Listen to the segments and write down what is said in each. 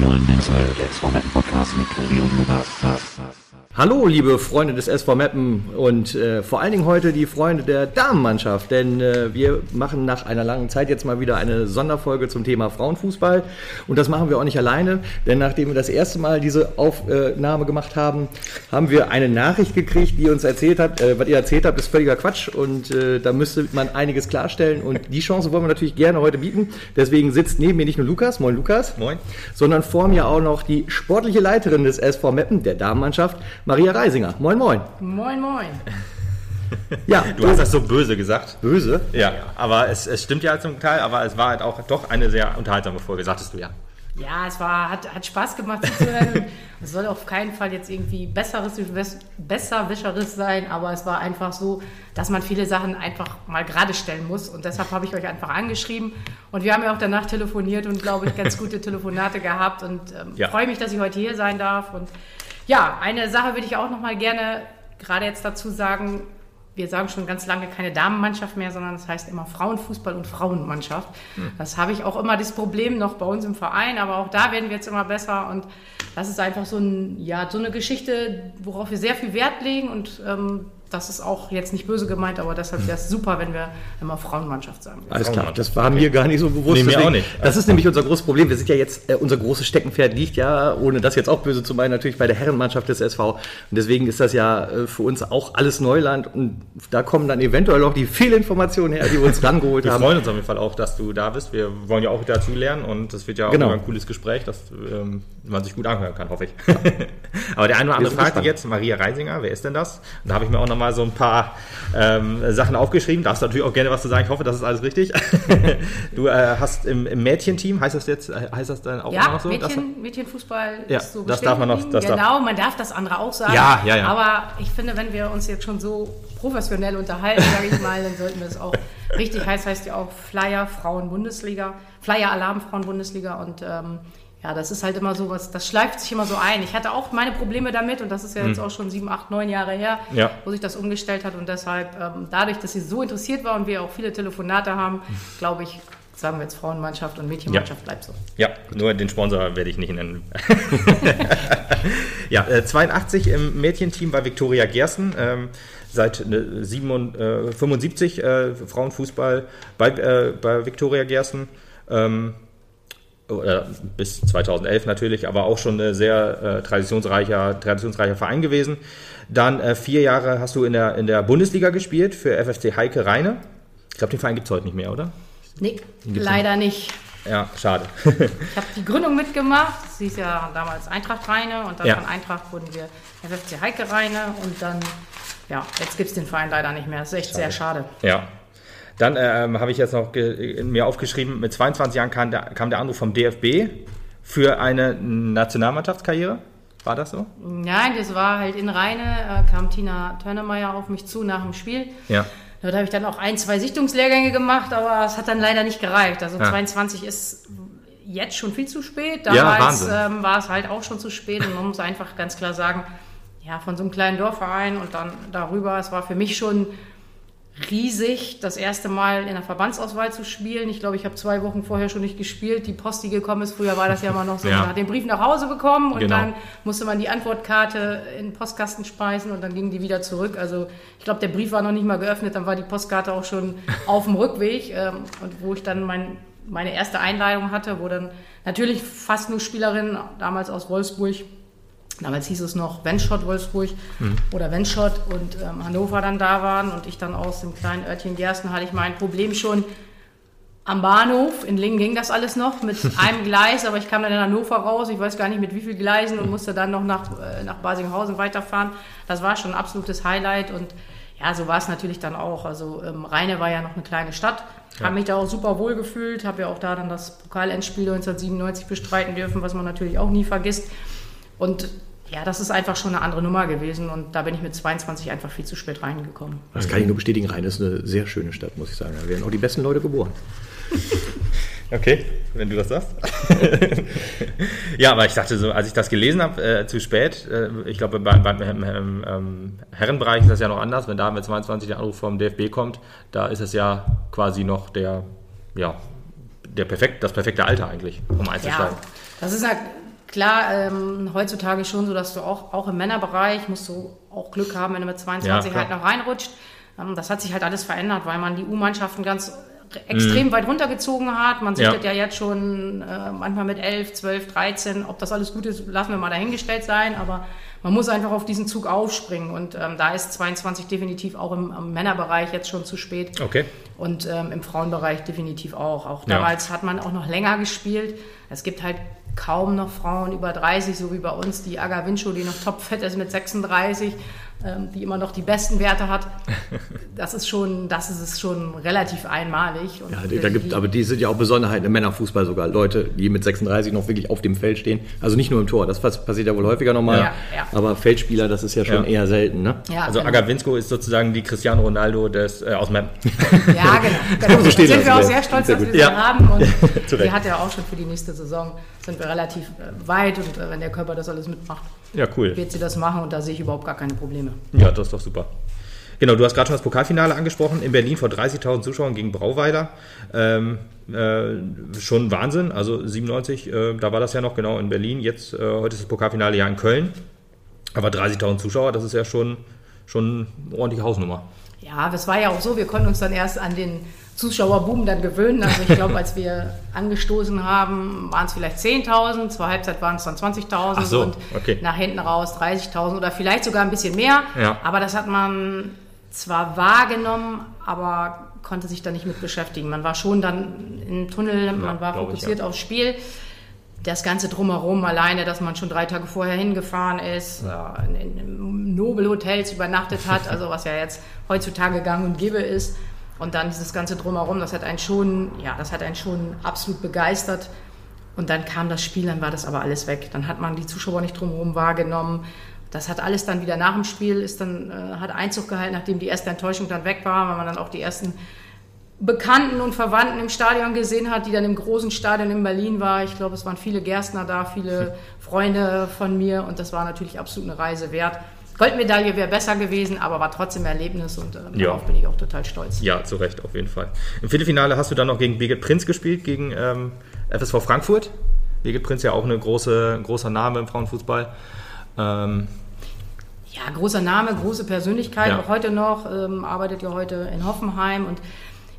neuen Mental Podcast mit Tobi und Lukas. Hallo, liebe Freunde des SV Meppen und äh, vor allen Dingen heute die Freunde der Damenmannschaft, denn äh, wir machen nach einer langen Zeit jetzt mal wieder eine Sonderfolge zum Thema Frauenfußball und das machen wir auch nicht alleine, denn nachdem wir das erste Mal diese Aufnahme gemacht haben, haben wir eine Nachricht gekriegt, die uns erzählt hat, äh, was ihr erzählt habt, ist völliger Quatsch und äh, da müsste man einiges klarstellen und die Chance wollen wir natürlich gerne heute bieten. Deswegen sitzt neben mir nicht nur Lukas, moin Lukas, Moin. sondern vor mir auch noch die sportliche Leiterin des SV Meppen, der Damenmannschaft, Maria Reisinger. Moin, moin. Moin, moin. Ja, Du hast das so böse gesagt. böse. Ja, aber es, es stimmt ja zum Teil, aber es war halt auch doch eine sehr unterhaltsame Folge, sagtest du ja. Ja, es war, hat, hat Spaß gemacht zuzuhören. es soll auf keinen Fall jetzt irgendwie besseres, bess- besserwischeres sein, aber es war einfach so, dass man viele Sachen einfach mal gerade stellen muss. Und deshalb habe ich euch einfach angeschrieben. Und wir haben ja auch danach telefoniert und, glaube ich, ganz gute Telefonate gehabt. Und ähm, Ja. freue mich, dass ich heute hier sein darf. Und ja, eine Sache würde ich auch noch mal gerne gerade jetzt dazu sagen. Wir sagen schon ganz lange keine Damenmannschaft mehr, sondern es heißt immer Frauenfußball und Frauenmannschaft. Das habe ich auch immer das Problem noch bei uns im Verein, aber auch da werden wir jetzt immer besser und das ist einfach so, ein, ja, so eine Geschichte, worauf wir sehr viel Wert legen und ähm, das ist auch jetzt nicht böse gemeint, aber deshalb wäre es super, wenn wir immer Frauenmannschaft sagen würden. Alles klar, das war mir gar nicht so bewusst. Nee, mir deswegen- auch nicht. Das ist nämlich unser großes Problem. Wir sind ja jetzt, äh, unser großes Steckenpferd liegt ja, ohne das jetzt auch böse zu meinen, natürlich bei der Herrenmannschaft des SV. Und deswegen ist das ja äh, für uns auch alles Neuland. Und da kommen dann eventuell auch die Fehlinformationen her, die wir uns rangeholt Wir haben. freuen uns auf jeden Fall auch, dass du da bist. Wir wollen ja auch dazu lernen und das wird ja auch Genau. ein cooles Gespräch, das ähm, man sich gut anhören kann, hoffe ich. Aber der eine oder andere fragt jetzt, Maria Reisinger, wer ist denn das? Und da habe ich mir auch nochmal so ein paar ähm, Sachen aufgeschrieben. Darfst natürlich auch gerne was zu sagen. Ich hoffe, das ist alles richtig. du äh, hast im, im Mädchenteam, heißt das jetzt, äh, heißt das dann auch Ja, noch so? Das- Mädchen, Mädchenfußball Ja, ist so das darf man noch- das darf- Genau, man darf das andere auch sagen. Ja, ja, ja. Aber ich finde, wenn wir uns jetzt schon so professionell unterhalten, sage ich mal, dann sollten wir es auch richtig heißt, heißt ja auch Flyer Frauen Bundesliga, Flyer Alarm Frauen Bundesliga und ähm, ja, das ist halt immer so was, das schleift sich immer so ein. Ich hatte auch meine Probleme damit und das ist ja jetzt auch schon sieben, acht, neun Jahre her, Mhm. Ja. wo sich das umgestellt hat und deshalb, ähm, dadurch, dass sie so interessiert war und wir auch viele Telefonate haben, glaube ich, sagen wir jetzt Frauenmannschaft und Mädchenmannschaft bleibt so. Ja, nur den Sponsor werde ich nicht nennen. ja, äh, 82 im Mädchenteam bei Viktoria Gersten. Ähm, seit äh, 77, äh, 75 äh, Frauenfußball bei, äh, bei Viktoria Gersten. Ähm, oder bis 2011 natürlich, aber auch schon ein sehr äh, traditionsreicher, traditionsreicher Verein gewesen. Dann äh, vier Jahre hast du in der, in der Bundesliga gespielt für FFC Heike Reine. Ich glaube, den Verein gibt es heute nicht mehr, oder? Nee, leider nicht. Ja, schade. Ich habe die Gründung mitgemacht. Sie hieß ja damals Eintracht Rheine und dann Ja. von Eintracht wurden wir FFC Heike Rheine und dann, ja, jetzt gibt es den Verein leider nicht mehr. Das ist echt sehr schade. Ja. Dann ähm, habe ich jetzt noch mir aufgeschrieben, mit 22 Jahren kam der, kam der Anruf vom DFB für eine Nationalmannschaftskarriere. War das so? Nein, das war halt in Rheine, äh, kam Tina Törnemeyer auf mich zu nach dem Spiel. Ja. Dort habe ich dann auch ein, zwei Sichtungslehrgänge gemacht, aber es hat dann leider nicht gereicht. Also Ja. 22 ist jetzt schon viel zu spät. Ja, Damals Wahnsinn. ähm, war es halt auch schon zu spät und man muss einfach ganz klar sagen, ja, von so einem kleinen Dorfverein und dann darüber, es war für mich schon riesig, das erste Mal in der Verbandsauswahl zu spielen. Ich glaube, ich habe zwei Wochen vorher schon nicht gespielt. Die Post, die gekommen ist, früher war das ja immer noch so, Ja. man hat den Brief nach Hause bekommen und Genau. dann musste man die Antwortkarte in den Postkasten speisen und dann ging die wieder zurück. Also ich glaube, der Brief war noch nicht mal geöffnet, dann war die Postkarte auch schon auf dem Rückweg. Ähm, und wo ich dann mein, meine erste Einladung hatte, wo dann natürlich fast nur Spielerinnen, damals aus Wolfsburg, Damals hieß es noch Wenschott Wolfsburg oder Wenschott und ähm, Hannover dann da waren und ich dann aus dem kleinen Örtchen Gersten hatte ich mein Problem schon am Bahnhof. In Lingen ging das alles noch mit einem Gleis, aber ich kam dann in Hannover raus. Ich weiß gar nicht mit wie viel Gleisen und musste dann noch nach, äh, nach Basinghausen weiterfahren. Das war schon ein absolutes Highlight und ja, so war es natürlich dann auch. Also ähm, Rheine war ja noch eine kleine Stadt, habe mich da auch super wohl gefühlt, habe ja auch da dann das Pokalendspiel 1997 bestreiten dürfen, was man natürlich auch nie vergisst. Und ja, das ist einfach schon eine andere Nummer gewesen und da bin ich mit 22 einfach viel zu spät reingekommen. Das kann ich nur bestätigen. Rhein ist eine sehr schöne Stadt, muss ich sagen. Da werden auch die besten Leute geboren. Okay, wenn du das sagst. ja, aber ich dachte so, als ich das gelesen habe, äh, zu spät, äh, ich glaube, beim, beim ähm, ähm, Herrenbereich ist das ja noch anders, wenn da mit 22 der Anruf vom DFB kommt, da ist es ja quasi noch der, ja, der perfekt, das perfekte Alter eigentlich, um Ja, einzusteigen. das ist halt, klar, ähm, heutzutage schon so, dass du auch, auch im Männerbereich musst du auch Glück haben, wenn du mit 22 Ja, halt noch reinrutscht. Ähm, das hat sich halt alles verändert, weil man die U-Mannschaften ganz extrem weit runtergezogen hat. Man sieht Mhm. Ja. ja jetzt schon äh, manchmal mit 11, 12, 13. Ob das alles gut ist, lassen wir mal dahingestellt sein. Aber man muss einfach auf diesen Zug aufspringen. Und ähm, da ist 22 definitiv auch im, im Männerbereich jetzt schon zu spät. Okay. Und ähm, im Frauenbereich definitiv auch. Auch Ja. damals hat man auch noch länger gespielt. Es gibt halt kaum noch Frauen über 30, so wie bei uns, die Aga Wincho, die noch topfett ist mit 36, ähm, die immer noch die besten Werte hat. Das ist schon, das ist es schon relativ einmalig. Und Ja, da gibt, aber die sind ja auch Besonderheiten im Männerfußball sogar. Leute, die mit 36 noch wirklich auf dem Feld stehen. Also nicht nur im Tor, das passiert ja wohl häufiger nochmal. Ja, ja. Aber Feldspieler, das ist ja schon Ja. eher selten, ne? ja, Also genau. Agavinsko ist sozusagen die Cristiano Ronaldo des, äh, aus Meppen. Ja, genau. genau. so stehen sind wir auch sehr stolz, Sehr dass wir sie haben. Und die Recht. hat ja auch schon für die nächste Saison, sind wir relativ äh, weit. Und äh, wenn der Körper das alles mitmacht, Ja, cool. wird sie das machen. Und da sehe ich überhaupt gar keine Probleme. Ja, das ist doch super. Genau, du hast gerade schon das Pokalfinale angesprochen, in Berlin vor 30.000 Zuschauern gegen Brauweiler. Ähm, äh, schon Wahnsinn, also 97, äh, da war das ja noch genau in Berlin. Jetzt, äh, heute ist das Pokalfinale ja in Köln. Aber 30.000 Zuschauer, das ist ja schon, schon eine ordentliche Hausnummer. Ja, das war ja auch so, wir konnten uns dann erst an den Zuschauerboom dann gewöhnen. Also ich glaube, als wir angestoßen haben, waren es vielleicht 10.000, zur Halbzeit waren es dann 20.000 Ach so, und okay. nach hinten raus 30.000 oder vielleicht sogar ein bisschen mehr. Ja. Aber das hat man zwar wahrgenommen, aber konnte sich da nicht mit beschäftigen. Man war schon dann im Tunnel, man war glaub ich, fokussiert aufs Spiel. Das Ganze drumherum alleine, dass man schon drei Tage vorher hingefahren ist, in, in Nobelhotels übernachtet hat, also was ja jetzt heutzutage gang und gäbe ist. Und dann dieses ganze drumherum, das hat einen schon, ja, das hat einen schon absolut begeistert. Und dann kam das Spiel, dann war das aber alles weg. Dann hat man die Zuschauer nicht drumherum wahrgenommen. Das hat alles dann wieder nach dem Spiel, ist dann, äh, hat Einzug gehalten, nachdem die erste Enttäuschung dann weg war, weil man dann auch die ersten Bekannten und Verwandten im Stadion gesehen hat, die dann im großen Stadion in Berlin war. Ich glaube, es waren viele Gerstner da, viele Freunde von mir und das war natürlich absolut eine Reise wert. Goldmedaille wäre besser gewesen, aber war trotzdem Erlebnis und äh, Ja. darauf bin ich auch total stolz. Ja, zu Recht, auf jeden Fall. Im Viertelfinale hast du dann noch gegen Birgit Prinz gespielt, gegen ähm, FSV Frankfurt. Birgit Prinz ja auch eine große, ein großer Name im Frauenfußball. Ähm, Ja, großer Name, große Persönlichkeit, Ja. auch heute noch, ähm, arbeitet ja heute in Hoffenheim und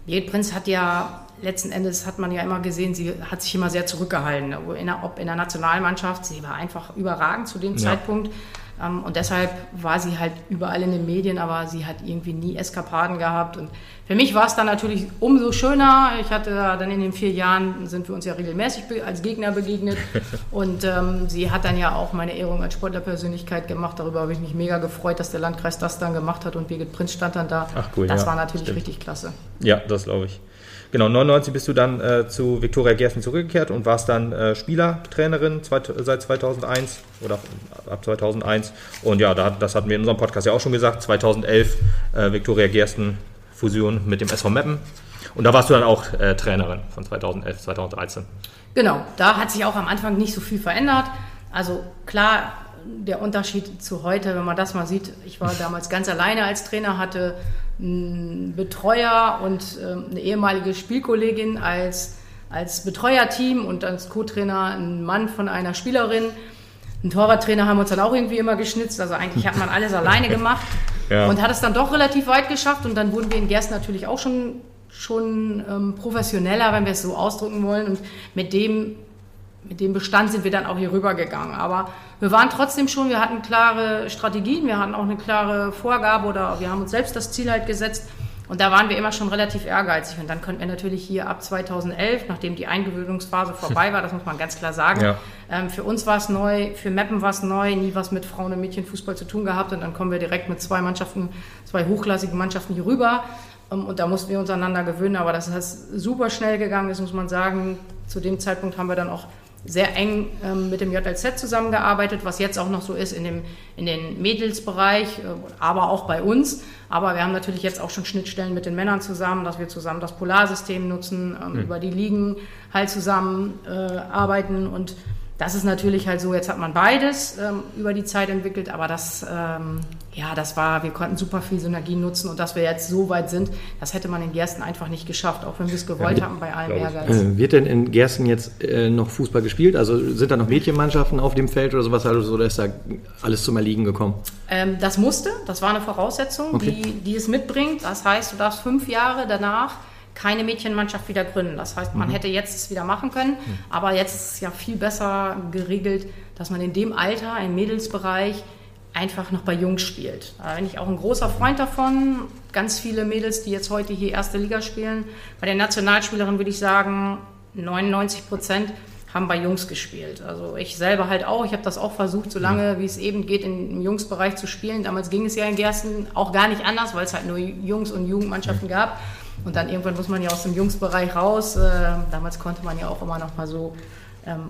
Birgit Prinz hat ja, letzten Endes hat man ja immer gesehen, sie hat sich immer sehr zurückgehalten, ob in der, ob in der Nationalmannschaft, sie war einfach überragend zu dem Ja. Zeitpunkt ähm, und deshalb war sie halt überall in den Medien, aber sie hat irgendwie nie Eskapaden gehabt und für mich war es dann natürlich umso schöner. Ich hatte dann in den vier Jahren, sind wir uns ja regelmäßig als Gegner begegnet und ähm, sie hat dann ja auch meine Ehrung als Sportlerpersönlichkeit gemacht. Darüber habe ich mich mega gefreut, dass der Landkreis das dann gemacht hat und Birgit Prinz stand dann da. Ach cool, das ja, war natürlich stimmt. richtig klasse. ja, das glaube ich. Genau, 99 bist du dann äh, zu Viktoria Gersten zurückgekehrt und warst dann äh, Spielertrainerin seit 2001 oder ab 2001. Und ja, da, das hatten wir in unserem Podcast ja auch schon gesagt. 2011 äh, Viktoria Gersten Fusion mit dem SV Meppen. Und da warst du dann auch äh, Trainerin von 2011, 2013. Genau, da hat sich auch am Anfang nicht so viel verändert. Also klar, der Unterschied zu heute, wenn man das mal sieht, ich war damals ganz alleine als Trainer, hatte einen Betreuer und ähm, eine ehemalige Spielkollegin als, als Betreuerteam und als Co-Trainer ein Mann von einer Spielerin. Ein Torwarttrainer haben wir uns dann auch irgendwie immer geschnitzt. Also eigentlich hat man alles alleine gemacht Ja. und hat es dann doch relativ weit geschafft. Und dann wurden wir in Gerst natürlich auch schon, schon ähm, professioneller, wenn wir es so ausdrücken wollen. Und mit dem, mit dem Bestand sind wir dann auch hier rübergegangen. Aber wir waren trotzdem schon, wir hatten klare Strategien, wir hatten auch eine klare Vorgabe oder wir haben uns selbst das Ziel halt gesetzt. Und da waren wir immer schon relativ ehrgeizig. Und dann konnten wir natürlich hier ab 2011, nachdem die Eingewöhnungsphase vorbei war, das muss man ganz klar sagen, Ja. ähm, für uns war es neu, für Meppen war es neu, nie was mit Frauen- und Mädchenfußball zu tun gehabt. Und dann kommen wir direkt mit zwei Mannschaften, zwei hochklassigen Mannschaften hier rüber. Ähm, und da mussten wir uns aneinander gewöhnen. Aber das ist super schnell gegangen, das muss man sagen. Zu dem Zeitpunkt haben wir dann auch sehr eng ähm, mit dem JLZ zusammengearbeitet, was jetzt auch noch so ist in dem in den Mädelsbereich, äh, aber auch bei uns. Aber wir haben natürlich jetzt auch schon Schnittstellen mit den Männern zusammen, dass wir zusammen das Polarsystem nutzen, ähm, über die Ligen halt zusammen äh, arbeiten und das ist natürlich halt so, jetzt hat man beides ähm, über die Zeit entwickelt, aber das ähm, ja, das war, wir konnten super viel Synergien nutzen und dass wir jetzt so weit sind, das hätte man in Gersten einfach nicht geschafft, auch wenn wir es gewollt haben bei allem Ehrgeiz. Äh, wird denn in Gersten jetzt äh, noch Fußball gespielt? Also sind da noch Mädchenmannschaften auf dem Feld oder sowas? Also oder ist da alles zum Erliegen gekommen? Ähm, das musste, das war eine Voraussetzung, Okay. die, die es mitbringt. Das heißt, du darfst fünf Jahre danach keine Mädchenmannschaft wieder gründen. Das heißt, man hätte jetzt es wieder machen können, aber jetzt ist es ja viel besser geregelt, dass man in dem Alter, im Mädelsbereich, einfach noch bei Jungs spielt. Da bin ich auch ein großer Freund davon. Ganz viele Mädels, die jetzt heute hier erste Liga spielen. Bei den Nationalspielerinnen würde ich sagen, 99 Prozent haben bei Jungs gespielt. Also ich selber halt auch. Ich habe das auch versucht, so lange wie es eben geht, im Jungsbereich zu spielen. Damals ging es ja in Gersten auch gar nicht anders, weil es halt nur Jungs- und Jugendmannschaften gab. Und dann irgendwann muss man ja aus dem Jungsbereich raus. Äh, damals konnte man ja auch immer noch mal so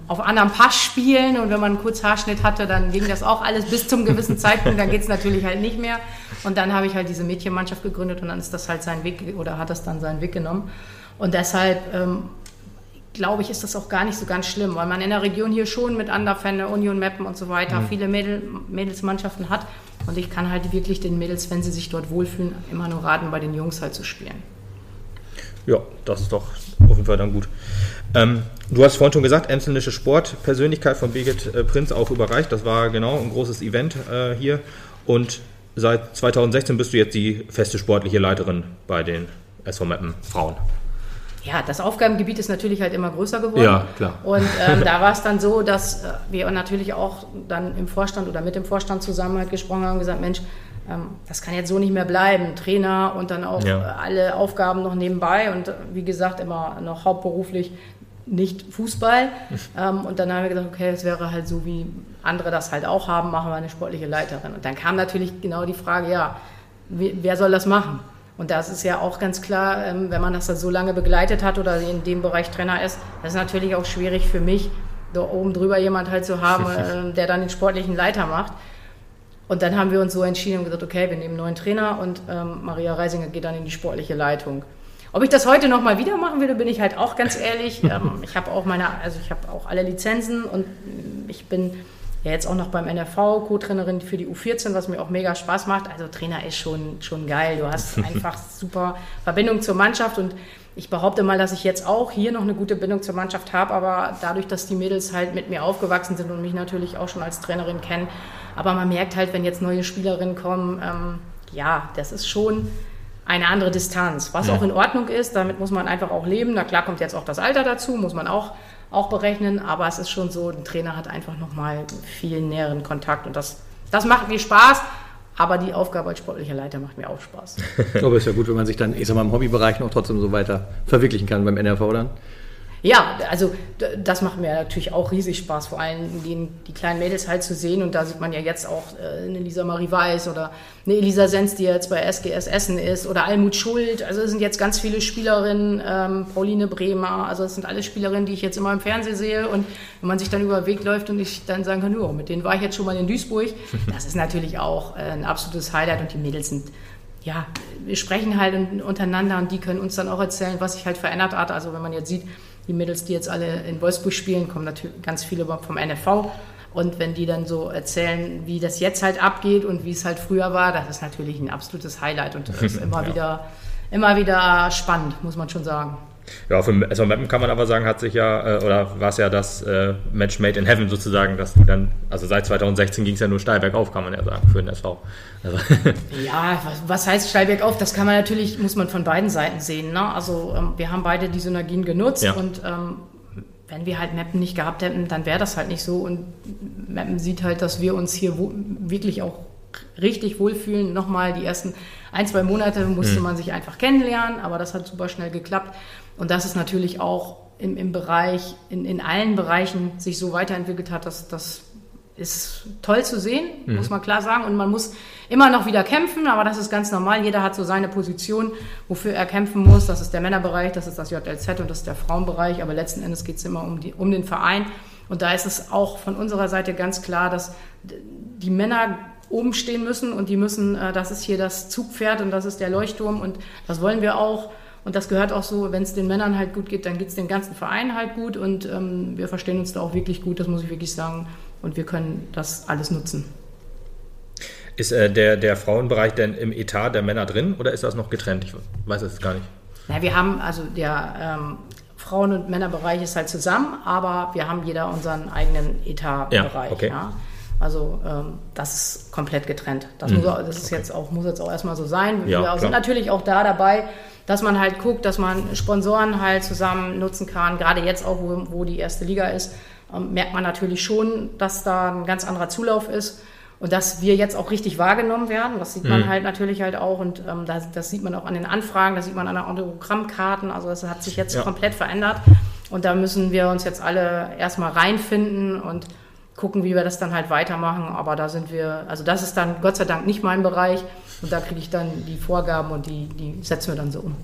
auf anderem Pass spielen und wenn man einen kurz Haarschnitt hatte, dann ging das auch alles bis zum gewissen Zeitpunkt, dann geht es natürlich halt nicht mehr. Und dann habe ich halt diese Mädchenmannschaft gegründet und dann ist das halt sein Weg oder hat das dann seinen Weg genommen. Und deshalb ähm, glaube ich, ist das auch gar nicht so ganz schlimm, weil man in der Region hier schon mit Anderfenne, Union Meppen und so weiter viele Mädel, Mädelsmannschaften hat. Und ich kann halt wirklich den Mädels, wenn sie sich dort wohlfühlen, immer nur raten, bei den Jungs halt zu spielen. Ja, das ist doch auf jeden Fall dann gut. Ähm, du hast vorhin schon gesagt, Emsländische Sportpersönlichkeit von Birgit äh, Prinz auch überreicht. Das war genau ein großes Event äh, hier. Und seit 2016 bist du jetzt die feste sportliche Leiterin bei den SV Meppen Frauen. Ja, das Aufgabengebiet ist natürlich halt immer größer geworden. Ja, klar. Und ähm, da war es dann so, dass äh, wir natürlich auch dann im Vorstand oder mit dem Vorstand zusammen halt gesprochen haben und gesagt, Mensch, das kann jetzt so nicht mehr bleiben. Trainer und dann auch Ja. äh, alle Aufgaben noch nebenbei und äh, wie gesagt immer noch hauptberuflich nicht Fußball. ähm, und dann haben wir gesagt, okay, es wäre halt so, wie andere das halt auch haben, machen wir eine sportliche Leiterin. Und dann kam natürlich genau die Frage, ja, wer soll das machen? Und das ist ja auch ganz klar, ähm, wenn man das so lange begleitet hat oder in dem Bereich Trainer ist, das ist natürlich auch schwierig für mich, da oben drüber jemand halt zu haben, der dann den sportlichen Leiter macht. Und dann haben wir uns so entschieden und gesagt, okay, wir nehmen einen neuen Trainer und ähm, Maria Reisinger geht dann in die sportliche Leitung. Ob ich das heute nochmal wieder machen würde, bin ich halt auch ganz ehrlich. ähm, ich habe auch meine, also ich habe auch alle Lizenzen und ich bin ja jetzt auch noch beim NRV Co-Trainerin für die U14, was mir auch mega Spaß macht. Also Trainer ist schon, schon geil. Du hast einfach super Verbindung zur Mannschaft und ich behaupte mal, dass ich jetzt auch hier noch eine gute Bindung zur Mannschaft habe, aber dadurch, dass die Mädels halt mit mir aufgewachsen sind und mich natürlich auch schon als Trainerin kennen, aber man merkt halt, wenn jetzt neue Spielerinnen kommen, ähm, ja, das ist schon eine andere Distanz, was auch in Ordnung ist. Damit muss man einfach auch leben. Na klar kommt jetzt auch das Alter dazu, muss man auch, auch berechnen, aber es ist schon so, ein Trainer hat einfach nochmal viel näheren Kontakt und das, das macht mir Spaß. Aber die Aufgabe als sportlicher Leiter macht mir auch Spaß. Aber ist ja gut, wenn man sich dann, ich sag mal, im Hobbybereich noch trotzdem so weiter verwirklichen kann beim NRV dann. Ja, also das macht mir natürlich auch riesig Spaß, vor allem die, die kleinen Mädels halt zu sehen. Und da sieht man ja jetzt auch äh, eine Lisa Marie Weiß oder eine Elisa Sens, die jetzt bei SGS Essen ist, oder Almut Schuld. Also es sind jetzt ganz viele Spielerinnen, ähm, Pauline Bremer. Also es sind alle Spielerinnen, die ich jetzt immer im Fernsehen sehe. Und wenn man sich dann über den Weg läuft und ich dann sagen kann, oh, mit denen war ich jetzt schon mal in Duisburg, das ist natürlich auch äh, ein absolutes Highlight. Und die Mädels sind ja, wir sprechen halt un- untereinander und die können uns dann auch erzählen, was sich halt verändert hat. Also wenn man jetzt sieht, die Mädels, die jetzt alle in Wolfsburg spielen, kommen natürlich ganz viele vom NFV. Und wenn die dann so erzählen, wie das jetzt halt abgeht und wie es halt früher war, das ist natürlich ein absolutes Highlight und das ist immer wieder, immer wieder spannend, muss man schon sagen. Ja, für SV Meppen kann man aber sagen, hat sich ja, äh, oder war es ja das äh, Match made in heaven sozusagen, dass die dann, also seit 2016 ging es ja nur steil bergauf, kann man ja sagen, für den SV. Also, Ja, was, was heißt Steilberg auf? Das kann man natürlich, muss man von beiden Seiten sehen. Ne? Also ähm, wir haben beide die Synergien genutzt Ja. und ähm, wenn wir halt Mappen nicht gehabt hätten, dann wäre das halt nicht so. Und Mappen sieht halt, dass wir uns hier wirklich auch richtig wohlfühlen. Nochmal die ersten ein, zwei Monate musste man sich einfach kennenlernen, aber das hat super schnell geklappt. Und das ist natürlich auch im, im Bereich, in, in allen Bereichen sich so weiterentwickelt hat, dass das ist toll zu sehen, muss man klar sagen. Und man muss immer noch wieder kämpfen, aber das ist ganz normal. Jeder hat so seine Position, wofür er kämpfen muss. Das ist der Männerbereich, das ist das JLZ und das ist der Frauenbereich. Aber letzten Endes geht es immer um, die, um den Verein. Und da ist es auch von unserer Seite ganz klar, dass die Männer oben stehen müssen und die müssen, äh, das ist hier das Zugpferd und das ist der Leuchtturm und das wollen wir auch. Und das gehört auch so, wenn es den Männern halt gut geht, dann geht es den ganzen Verein halt gut und ähm, wir verstehen uns da auch wirklich gut, das muss ich wirklich sagen. Und wir können das alles nutzen. Ist äh, der, der Frauenbereich denn im Etat der Männer drin oder ist das noch getrennt? Ich weiß es gar nicht. Ja, wir haben also der ähm, Frauen- und Männerbereich ist halt zusammen, aber wir haben jeder unseren eigenen Etatbereich. Ja, okay. ja. Also ähm, das ist komplett getrennt. Das, Mhm. muss, auch- das ist jetzt auch, muss jetzt auch erstmal so sein. Ja, wir klar. sind natürlich auch da dabei, dass man halt guckt, dass man Sponsoren halt zusammen nutzen kann. Gerade jetzt auch, wo, wo die erste Liga ist, ähm, merkt man natürlich schon, dass da ein ganz anderer Zulauf ist. Und dass wir jetzt auch richtig wahrgenommen werden, das sieht man Mhm. halt natürlich halt auch und ähm, das, das sieht man auch an den Anfragen, das sieht man an den Autogrammkarten, also das hat sich jetzt Ja. komplett verändert und da müssen wir uns jetzt alle erstmal reinfinden und gucken, wie wir das dann halt weitermachen, aber da sind wir, also das ist dann Gott sei Dank nicht mein Bereich und da kriege ich dann die Vorgaben und die, die setzen wir dann so um.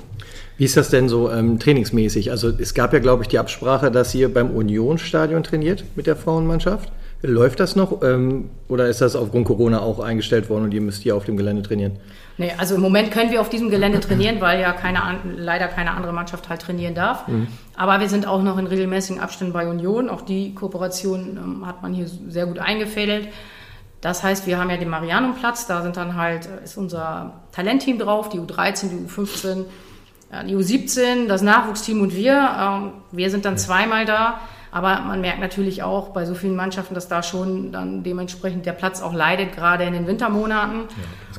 Wie ist das denn so ähm, trainingsmäßig? Also es gab ja, glaube ich, die Absprache, dass ihr beim Unionsstadion trainiert mit der Frauenmannschaft. Läuft das noch ähm, oder ist das aufgrund Corona auch eingestellt worden und ihr müsst hier auf dem Gelände trainieren? Nee, also im Moment können wir auf diesem Gelände trainieren, weil ja keine, leider keine andere Mannschaft halt trainieren darf. Aber wir sind auch noch in regelmäßigen Abständen bei Union. Auch die Kooperation ähm, hat man hier sehr gut eingefädelt. Das heißt, wir haben ja den Marianumplatz, da sind dann halt, äh, ist unser Talentteam drauf, die U13, die U15, ja, die U17, das Nachwuchsteam und wir. Ähm, wir sind dann zweimal da. Aber man merkt natürlich auch bei so vielen Mannschaften, dass da schon dann dementsprechend der Platz auch leidet, gerade in den Wintermonaten.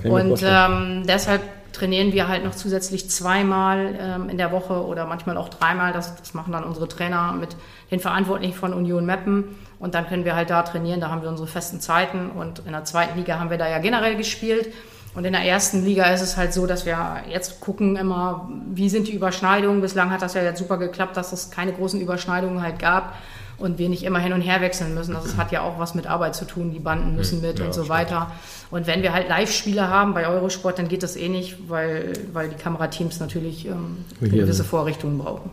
mir und ähm, deshalb trainieren wir halt noch zusätzlich zweimal ähm, in der Woche oder manchmal auch dreimal. Das, das machen dann unsere Trainer mit den Verantwortlichen von Union Meppen. Und dann können wir halt da trainieren. Da haben wir unsere festen Zeiten. Und in der zweiten Liga haben wir da ja generell gespielt. Und in der ersten Liga ist es halt so, dass wir jetzt gucken immer, wie sind die Überschneidungen. Bislang hat das ja jetzt super geklappt, dass es keine großen Überschneidungen halt gab und wir nicht immer hin und her wechseln müssen. Das hat ja auch was mit Arbeit zu tun. Die Banden müssen mit ja, und so stimmt. weiter. Und wenn wir halt Live-Spiele haben bei Eurosport, dann geht das eh nicht, weil, weil die Kamerateams natürlich ähm, gewisse. Vorrichtungen brauchen.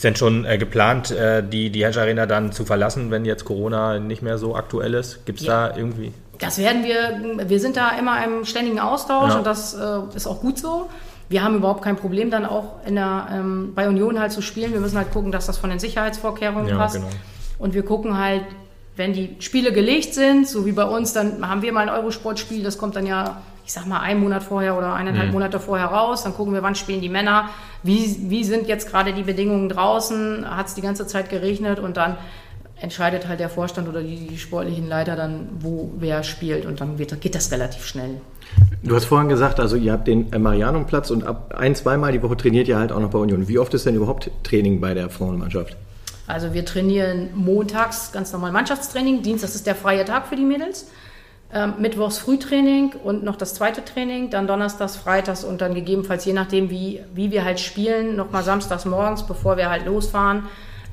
Ist denn schon äh, geplant, äh, die, die Hedge Arena dann zu verlassen, wenn jetzt Corona nicht mehr so aktuell ist? Gibt es Ja. da irgendwie? Das werden wir, wir sind da immer im ständigen Austausch Ja. und das äh, ist auch gut so. Wir haben überhaupt kein Problem, dann auch in der, ähm, bei Union halt zu spielen. Wir müssen halt gucken, dass das von den Sicherheitsvorkehrungen Ja, passt. genau. Und wir gucken halt, wenn die Spiele gelegt sind, so wie bei uns, dann haben wir mal ein Eurosport-Spiel, das kommt dann ja, ich sag mal, einen Monat vorher oder eineinhalb Mhm. Monate vorher raus. Dann gucken wir, wann spielen die Männer, wie, wie sind jetzt gerade die Bedingungen draußen, hat es die ganze Zeit geregnet und dann entscheidet halt der Vorstand oder die, die sportlichen Leiter dann, wo wer spielt und dann wird, geht das relativ schnell. Du hast vorhin gesagt, also ihr habt den äh, Marianumplatz und ab ein, zweimal die Woche trainiert ihr halt auch noch bei Union. Wie oft ist denn überhaupt Training bei der Frauenmannschaft? Also wir trainieren montags ganz normal Mannschaftstraining, Dienstags ist der freie Tag für die Mädels, ähm, Mittwochs Frühtraining und noch das zweite Training, dann Donnerstags, Freitags und dann gegebenenfalls, je nachdem wie, wie wir halt spielen, nochmal Samstags morgens, bevor wir halt losfahren.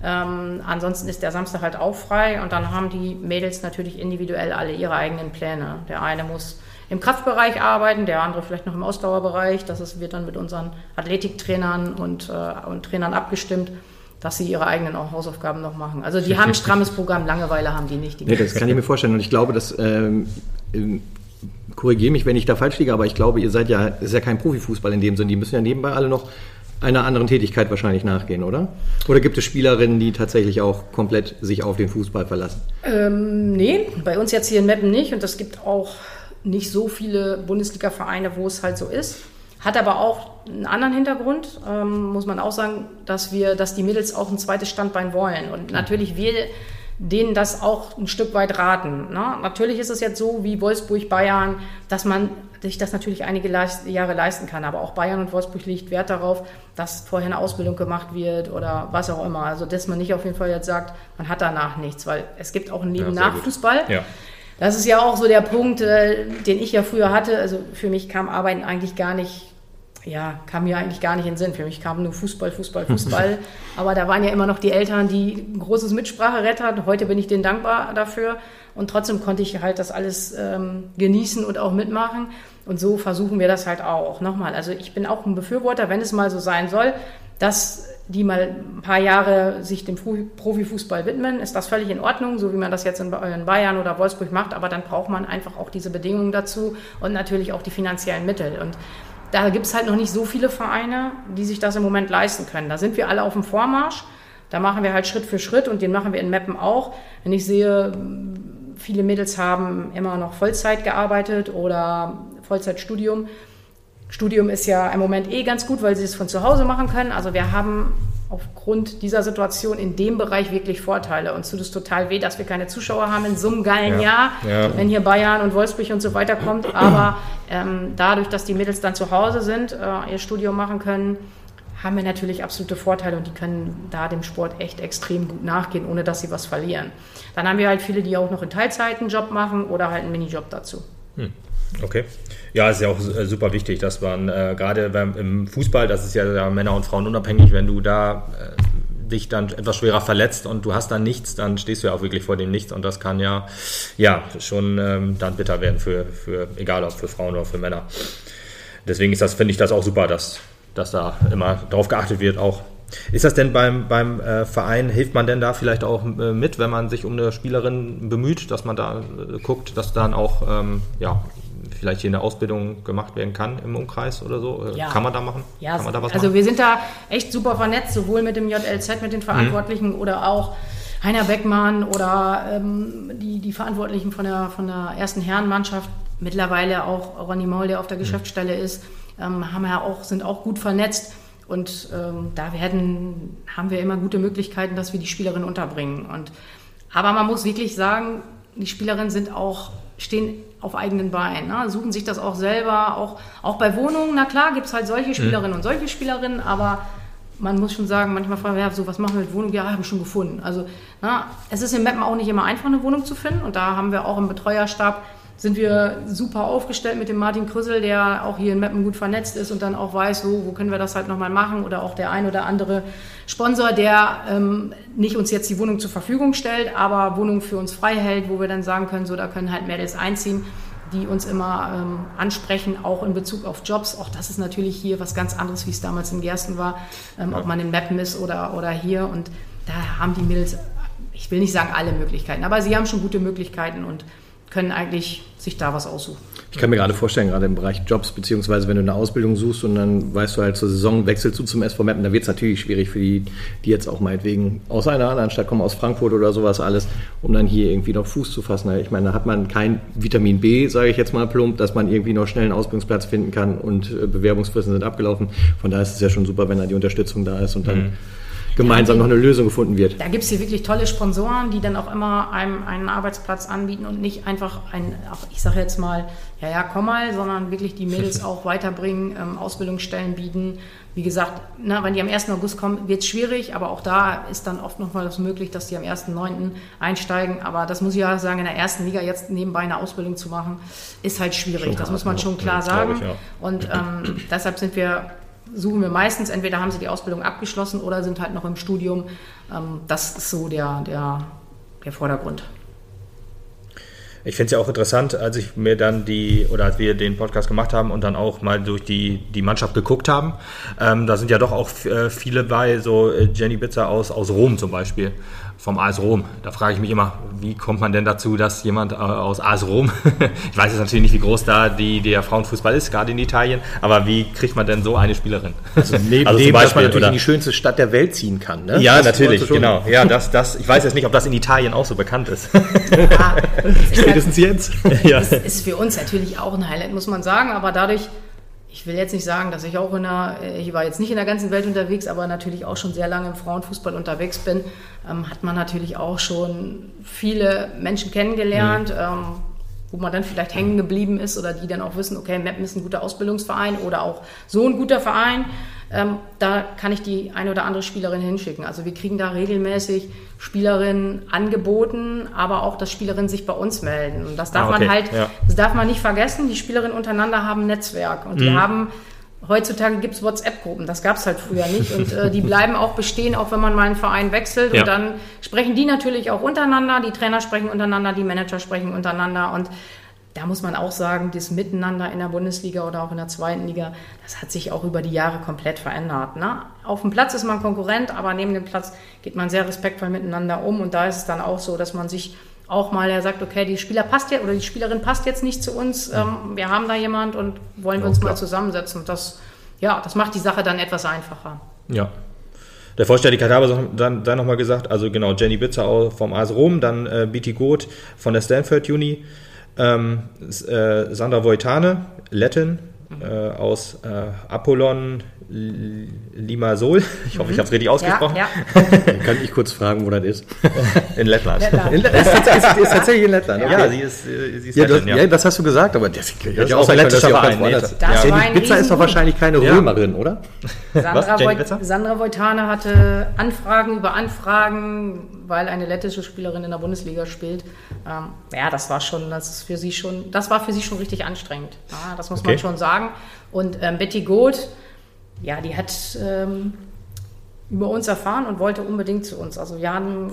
Ähm, ansonsten ist der Samstag halt auch frei und dann haben die Mädels natürlich individuell alle ihre eigenen Pläne. Der eine muss im Kraftbereich arbeiten, der andere vielleicht noch im Ausdauerbereich. Das ist, wird dann mit unseren Athletiktrainern und, äh, und Trainern abgestimmt, dass sie ihre eigenen auch Hausaufgaben noch machen. Also die haben ein strammes Programm, Langeweile haben die nicht. Die Nee, das kann ich mir vorstellen. Und ich glaube, dass, ähm, ähm, korrigiere mich, wenn ich da falsch liege, aber ich glaube, ihr seid ja, ist ja kein Profifußball in dem Sinne. Die müssen ja nebenbei alle noch einer anderen Tätigkeit wahrscheinlich nachgehen, oder? Oder gibt es Spielerinnen, die tatsächlich auch komplett sich auf den Fußball verlassen? Ähm, nee, bei uns jetzt hier in Meppen nicht und es gibt auch nicht so viele Bundesliga-Vereine, wo es halt so ist. Hat aber auch einen anderen Hintergrund, ähm, muss man auch sagen, dass wir, dass die Mädels auch ein zweites Standbein wollen. Und natürlich wir denen das auch ein Stück weit raten. Ne? Natürlich ist es jetzt so wie Wolfsburg, Bayern, dass man sich das natürlich einige leist Jahre leisten kann. Aber auch Bayern und Wolfsburg legt Wert darauf, dass vorher eine Ausbildung gemacht wird oder was auch immer. Also dass man nicht auf jeden Fall jetzt sagt, man hat danach nichts, weil es gibt auch ein Leben Ja, nach gut. Fußball. Ja. Das ist ja auch so der Punkt, äh, den ich ja früher hatte. Also für mich kam Arbeiten eigentlich gar nicht, ja, kam mir eigentlich gar nicht in den Sinn. Für mich kam nur Fußball, Fußball, Fußball. Aber da waren ja immer noch die Eltern, die ein großes Mitspracherecht hatten. Heute bin ich denen dankbar dafür. Und trotzdem konnte ich halt das alles ähm, genießen und auch mitmachen. Und so versuchen wir das halt auch. Nochmal, also ich bin auch ein Befürworter, wenn es mal so sein soll, dass die mal ein paar Jahre sich dem Fu- Profifußball widmen, ist das völlig in Ordnung, so wie man das jetzt in Bayern oder Wolfsburg macht. Aber dann braucht man einfach auch diese Bedingungen dazu und natürlich auch die finanziellen Mittel. Und da gibt es halt noch nicht so viele Vereine, die sich das im Moment leisten können. Da sind wir alle auf dem Vormarsch. Da machen wir halt Schritt für Schritt und den machen wir in Meppen auch. Wenn ich sehe, viele Mädels haben immer noch Vollzeit gearbeitet oder Vollzeitstudium. Studium ist ja im Moment eh ganz gut, weil sie es von zu Hause machen können. Also wir haben aufgrund dieser Situation in dem Bereich wirklich Vorteile. Uns tut es total weh, dass wir keine Zuschauer haben in so einem geilen Ja, Jahr, ja. wenn hier Bayern und Wolfsburg und so weiter kommt. Aber ähm, dadurch, dass die Mädels dann zu Hause sind, äh, ihr Studium machen können, haben wir natürlich absolute Vorteile und die können da dem Sport echt extrem gut nachgehen, ohne dass sie was verlieren. Dann haben wir halt viele, die auch noch in Teilzeit einen Job machen oder halt einen Minijob dazu. Okay. Ja, ist ja auch äh, super wichtig, dass man äh, gerade beim, im Fußball, das ist ja, ja Männer und Frauen unabhängig, wenn du da äh, dich dann etwas schwerer verletzt und du hast dann nichts, dann stehst du ja auch wirklich vor dem Nichts und das kann ja, ja schon ähm, dann bitter werden für, für, egal ob für Frauen oder für Männer. Deswegen ist das, finde ich das auch super, dass, dass da immer drauf geachtet wird auch. Ist das denn beim, beim äh, Verein, hilft man denn da vielleicht auch äh, mit, wenn man sich um eine Spielerin bemüht, dass man da äh, guckt, dass dann auch ähm, ja, vielleicht hier eine Ausbildung gemacht werden kann im Umkreis oder so? Äh, Ja. Kann man da machen? Ja, kann man da was also machen? wir sind da echt super vernetzt, sowohl mit dem JLZ, mit den Verantwortlichen oder auch Heiner Beckmann oder ähm, die, die Verantwortlichen von der, von der ersten Herrenmannschaft, mittlerweile auch Ronny Maul, der auf der Geschäftsstelle ist, ähm, haben ja auch, sind auch gut vernetzt. Und ähm, da werden, haben wir immer gute Möglichkeiten, dass wir die Spielerinnen unterbringen. Und, aber man muss wirklich sagen, die Spielerinnen sind auch, stehen auf eigenen Beinen, ne? suchen sich das auch selber, auch, auch bei Wohnungen, na klar, gibt es halt solche Spielerinnen und solche Spielerinnen, aber man muss schon sagen, manchmal fragen wir, ja, so, was machen wir mit Wohnung? Ja, haben wir schon gefunden. Also, na, es ist in Meppen auch nicht immer einfach, eine Wohnung zu finden. Und da haben wir auch im Betreuerstab, sind wir super aufgestellt mit dem Martin Krüssel, der auch hier in Meppen gut vernetzt ist und dann auch weiß, so, wo können wir das halt nochmal machen. Oder auch der ein oder andere Sponsor, der ähm, nicht uns jetzt die Wohnung zur Verfügung stellt, aber Wohnungen für uns frei hält, wo wir dann sagen können, so, da können halt Mädels einziehen die uns immer ähm, ansprechen, auch in Bezug auf Jobs. Auch das ist natürlich hier was ganz anderes, wie es damals in Gersten war, ähm, ob man in Meppen ist oder, oder hier. Und da haben die Mädels, ich will nicht sagen alle Möglichkeiten, aber sie haben schon gute Möglichkeiten und können eigentlich sich da was aussuchen. Ich kann mir gerade vorstellen, gerade im Bereich Jobs, beziehungsweise wenn du eine Ausbildung suchst und dann weißt du halt zur Saison wechselst du zum SV Meppen, da wird es natürlich schwierig für die, die jetzt auch meinetwegen aus einer anderen Stadt kommen, aus Frankfurt oder sowas alles, um dann hier irgendwie noch Fuß zu fassen. Ich meine, da hat man kein Vitamin B, sage ich jetzt mal plump, dass man irgendwie noch schnell einen Ausbildungsplatz finden kann und äh, Bewerbungsfristen sind abgelaufen. Von daher ist es ja schon super, wenn da die Unterstützung da ist und dann gemeinsam noch eine Lösung gefunden wird. Da gibt es hier wirklich tolle Sponsoren, die dann auch immer einem einen Arbeitsplatz anbieten und nicht einfach ein, ich sage jetzt mal, ja, ja, komm mal, sondern wirklich die Mädels auch weiterbringen, ähm, Ausbildungsstellen bieten. Wie gesagt, na, wenn die am 1. August kommen, wird es schwierig, aber auch da ist dann oft nochmal das möglich, dass die am 1.9. einsteigen. Aber das muss ich ja sagen, in der ersten Liga jetzt nebenbei eine Ausbildung zu machen, ist halt schwierig. das muss man schon klar sagen. ich, ja. Und ähm, deshalb sind wir, suchen wir meistens, entweder haben sie die Ausbildung abgeschlossen oder sind halt noch im Studium. Ähm, das ist so der, der, der Vordergrund. Ich finde es ja auch interessant, als ich mir dann die, oder als wir den Podcast gemacht haben und dann auch mal durch die, die Mannschaft geguckt haben, ähm, da sind ja doch auch äh, viele bei, so äh, Jenny Bitzer aus, aus Rom zum Beispiel, vom AS Rom. Da frage ich mich immer, wie kommt man denn dazu, dass jemand äh, aus AS Rom, ich weiß jetzt natürlich nicht, wie groß da die, der Frauenfußball ist, gerade in Italien, aber wie kriegt man denn so eine Spielerin? Also neben Also zum dem, dass man Beispiel, natürlich oder? in die schönste Stadt der Welt ziehen kann. Ne? Ja, Das natürlich, genau. Ja, das, das, ich weiß jetzt nicht, ob das in Italien auch so bekannt ist. Ja, Spätestens jetzt. ja. das ist für uns natürlich auch ein Highlight, muss man sagen. Aber dadurch, will jetzt nicht sagen, dass ich auch in der, ich war jetzt nicht in der ganzen Welt unterwegs, aber natürlich auch schon sehr lange im Frauenfußball unterwegs bin, ähm, hat man natürlich auch schon viele Menschen kennengelernt. Ähm, wo man dann vielleicht hängen geblieben ist oder die dann auch wissen, okay, Meppen ist ein guter Ausbildungsverein oder auch so ein guter Verein, ähm, da kann ich die eine oder andere Spielerin hinschicken. Also wir kriegen da regelmäßig Spielerinnen angeboten, aber auch, dass Spielerinnen sich bei uns melden. Und das darf Ah, okay, man halt, ja. das darf man nicht vergessen, die Spielerinnen untereinander haben ein Netzwerk und die Mhm. haben Heutzutage gibt es WhatsApp-Gruppen, das gab es halt früher nicht. Und äh, die bleiben auch bestehen, auch wenn man mal einen Verein wechselt. Ja. Und dann sprechen die natürlich auch untereinander, die Trainer sprechen untereinander, die Manager sprechen untereinander. Und da muss man auch sagen, das Miteinander in der Bundesliga oder auch in der zweiten Liga, das hat sich auch über die Jahre komplett verändert. Ne? Auf dem Platz ist man Konkurrent, aber neben dem Platz geht man sehr respektvoll miteinander um. Und da ist es dann auch so, dass man sich auch mal er sagt, okay, die Spieler passt ja oder die Spielerin passt jetzt nicht zu uns, ähm, wir haben da jemand und wollen wir uns klar. mal zusammensetzen. Und das, ja, das macht die Sache dann etwas einfacher. Ja. Der Vollständigkeit habe dann, dann nochmal gesagt, also genau, Jenny Bitzer vom AS Rom, dann äh, BT Goth von der Stanford Uni, ähm, äh, Sandra Voitane, Lettin, äh, aus äh, Apollon Limassol. Ich hoffe, ich habe es richtig ausgesprochen. Ja, ja. Kann ich kurz fragen, wo das ist? In Lettland. Lettland. In ist, ist, ist tatsächlich in Lettland. Ja, okay. sie ist, sie ist Ja, das, Lettin, ja. das hast du gesagt, aber das, das ist auch ein lettischer Verein, das- Das ein Bitzer ist doch wahrscheinlich keine Ja. Römerin, oder? Sandra, Voitane hatte Anfragen über Anfragen, weil eine lettische Spielerin in der Bundesliga spielt. Ähm, ja, das war schon, das ist für sie schon, das war für sie schon richtig anstrengend. Ja, das muss man Okay. schon sagen. Und ähm, Betty Goth, ja, die hat ähm, über uns erfahren und wollte unbedingt zu uns. Also wir haben,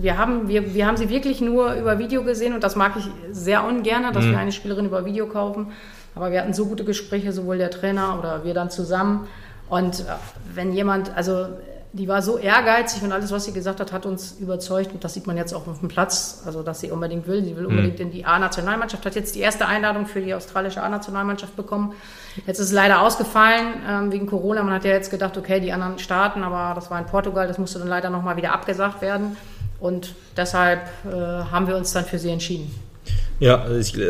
wir haben, wir, wir haben sie wirklich nur über Video gesehen und das mag ich sehr ungern, dass wir eine Spielerin über Video kaufen. Aber wir hatten so gute Gespräche, sowohl der Trainer oder wir dann zusammen. Und äh, wenn jemand, also die war so ehrgeizig und alles, was sie gesagt hat, hat uns überzeugt. Und das sieht man jetzt auch auf dem Platz, also dass sie unbedingt will. Sie will unbedingt in die A-Nationalmannschaft, hat jetzt die erste Einladung für die australische A-Nationalmannschaft bekommen. Jetzt ist es leider ausgefallen ähm, wegen Corona. Man hat ja jetzt gedacht, okay, die anderen starten, aber das war in Portugal, das musste dann leider nochmal wieder abgesagt werden. Und deshalb äh, haben wir uns dann für sie entschieden. Ja,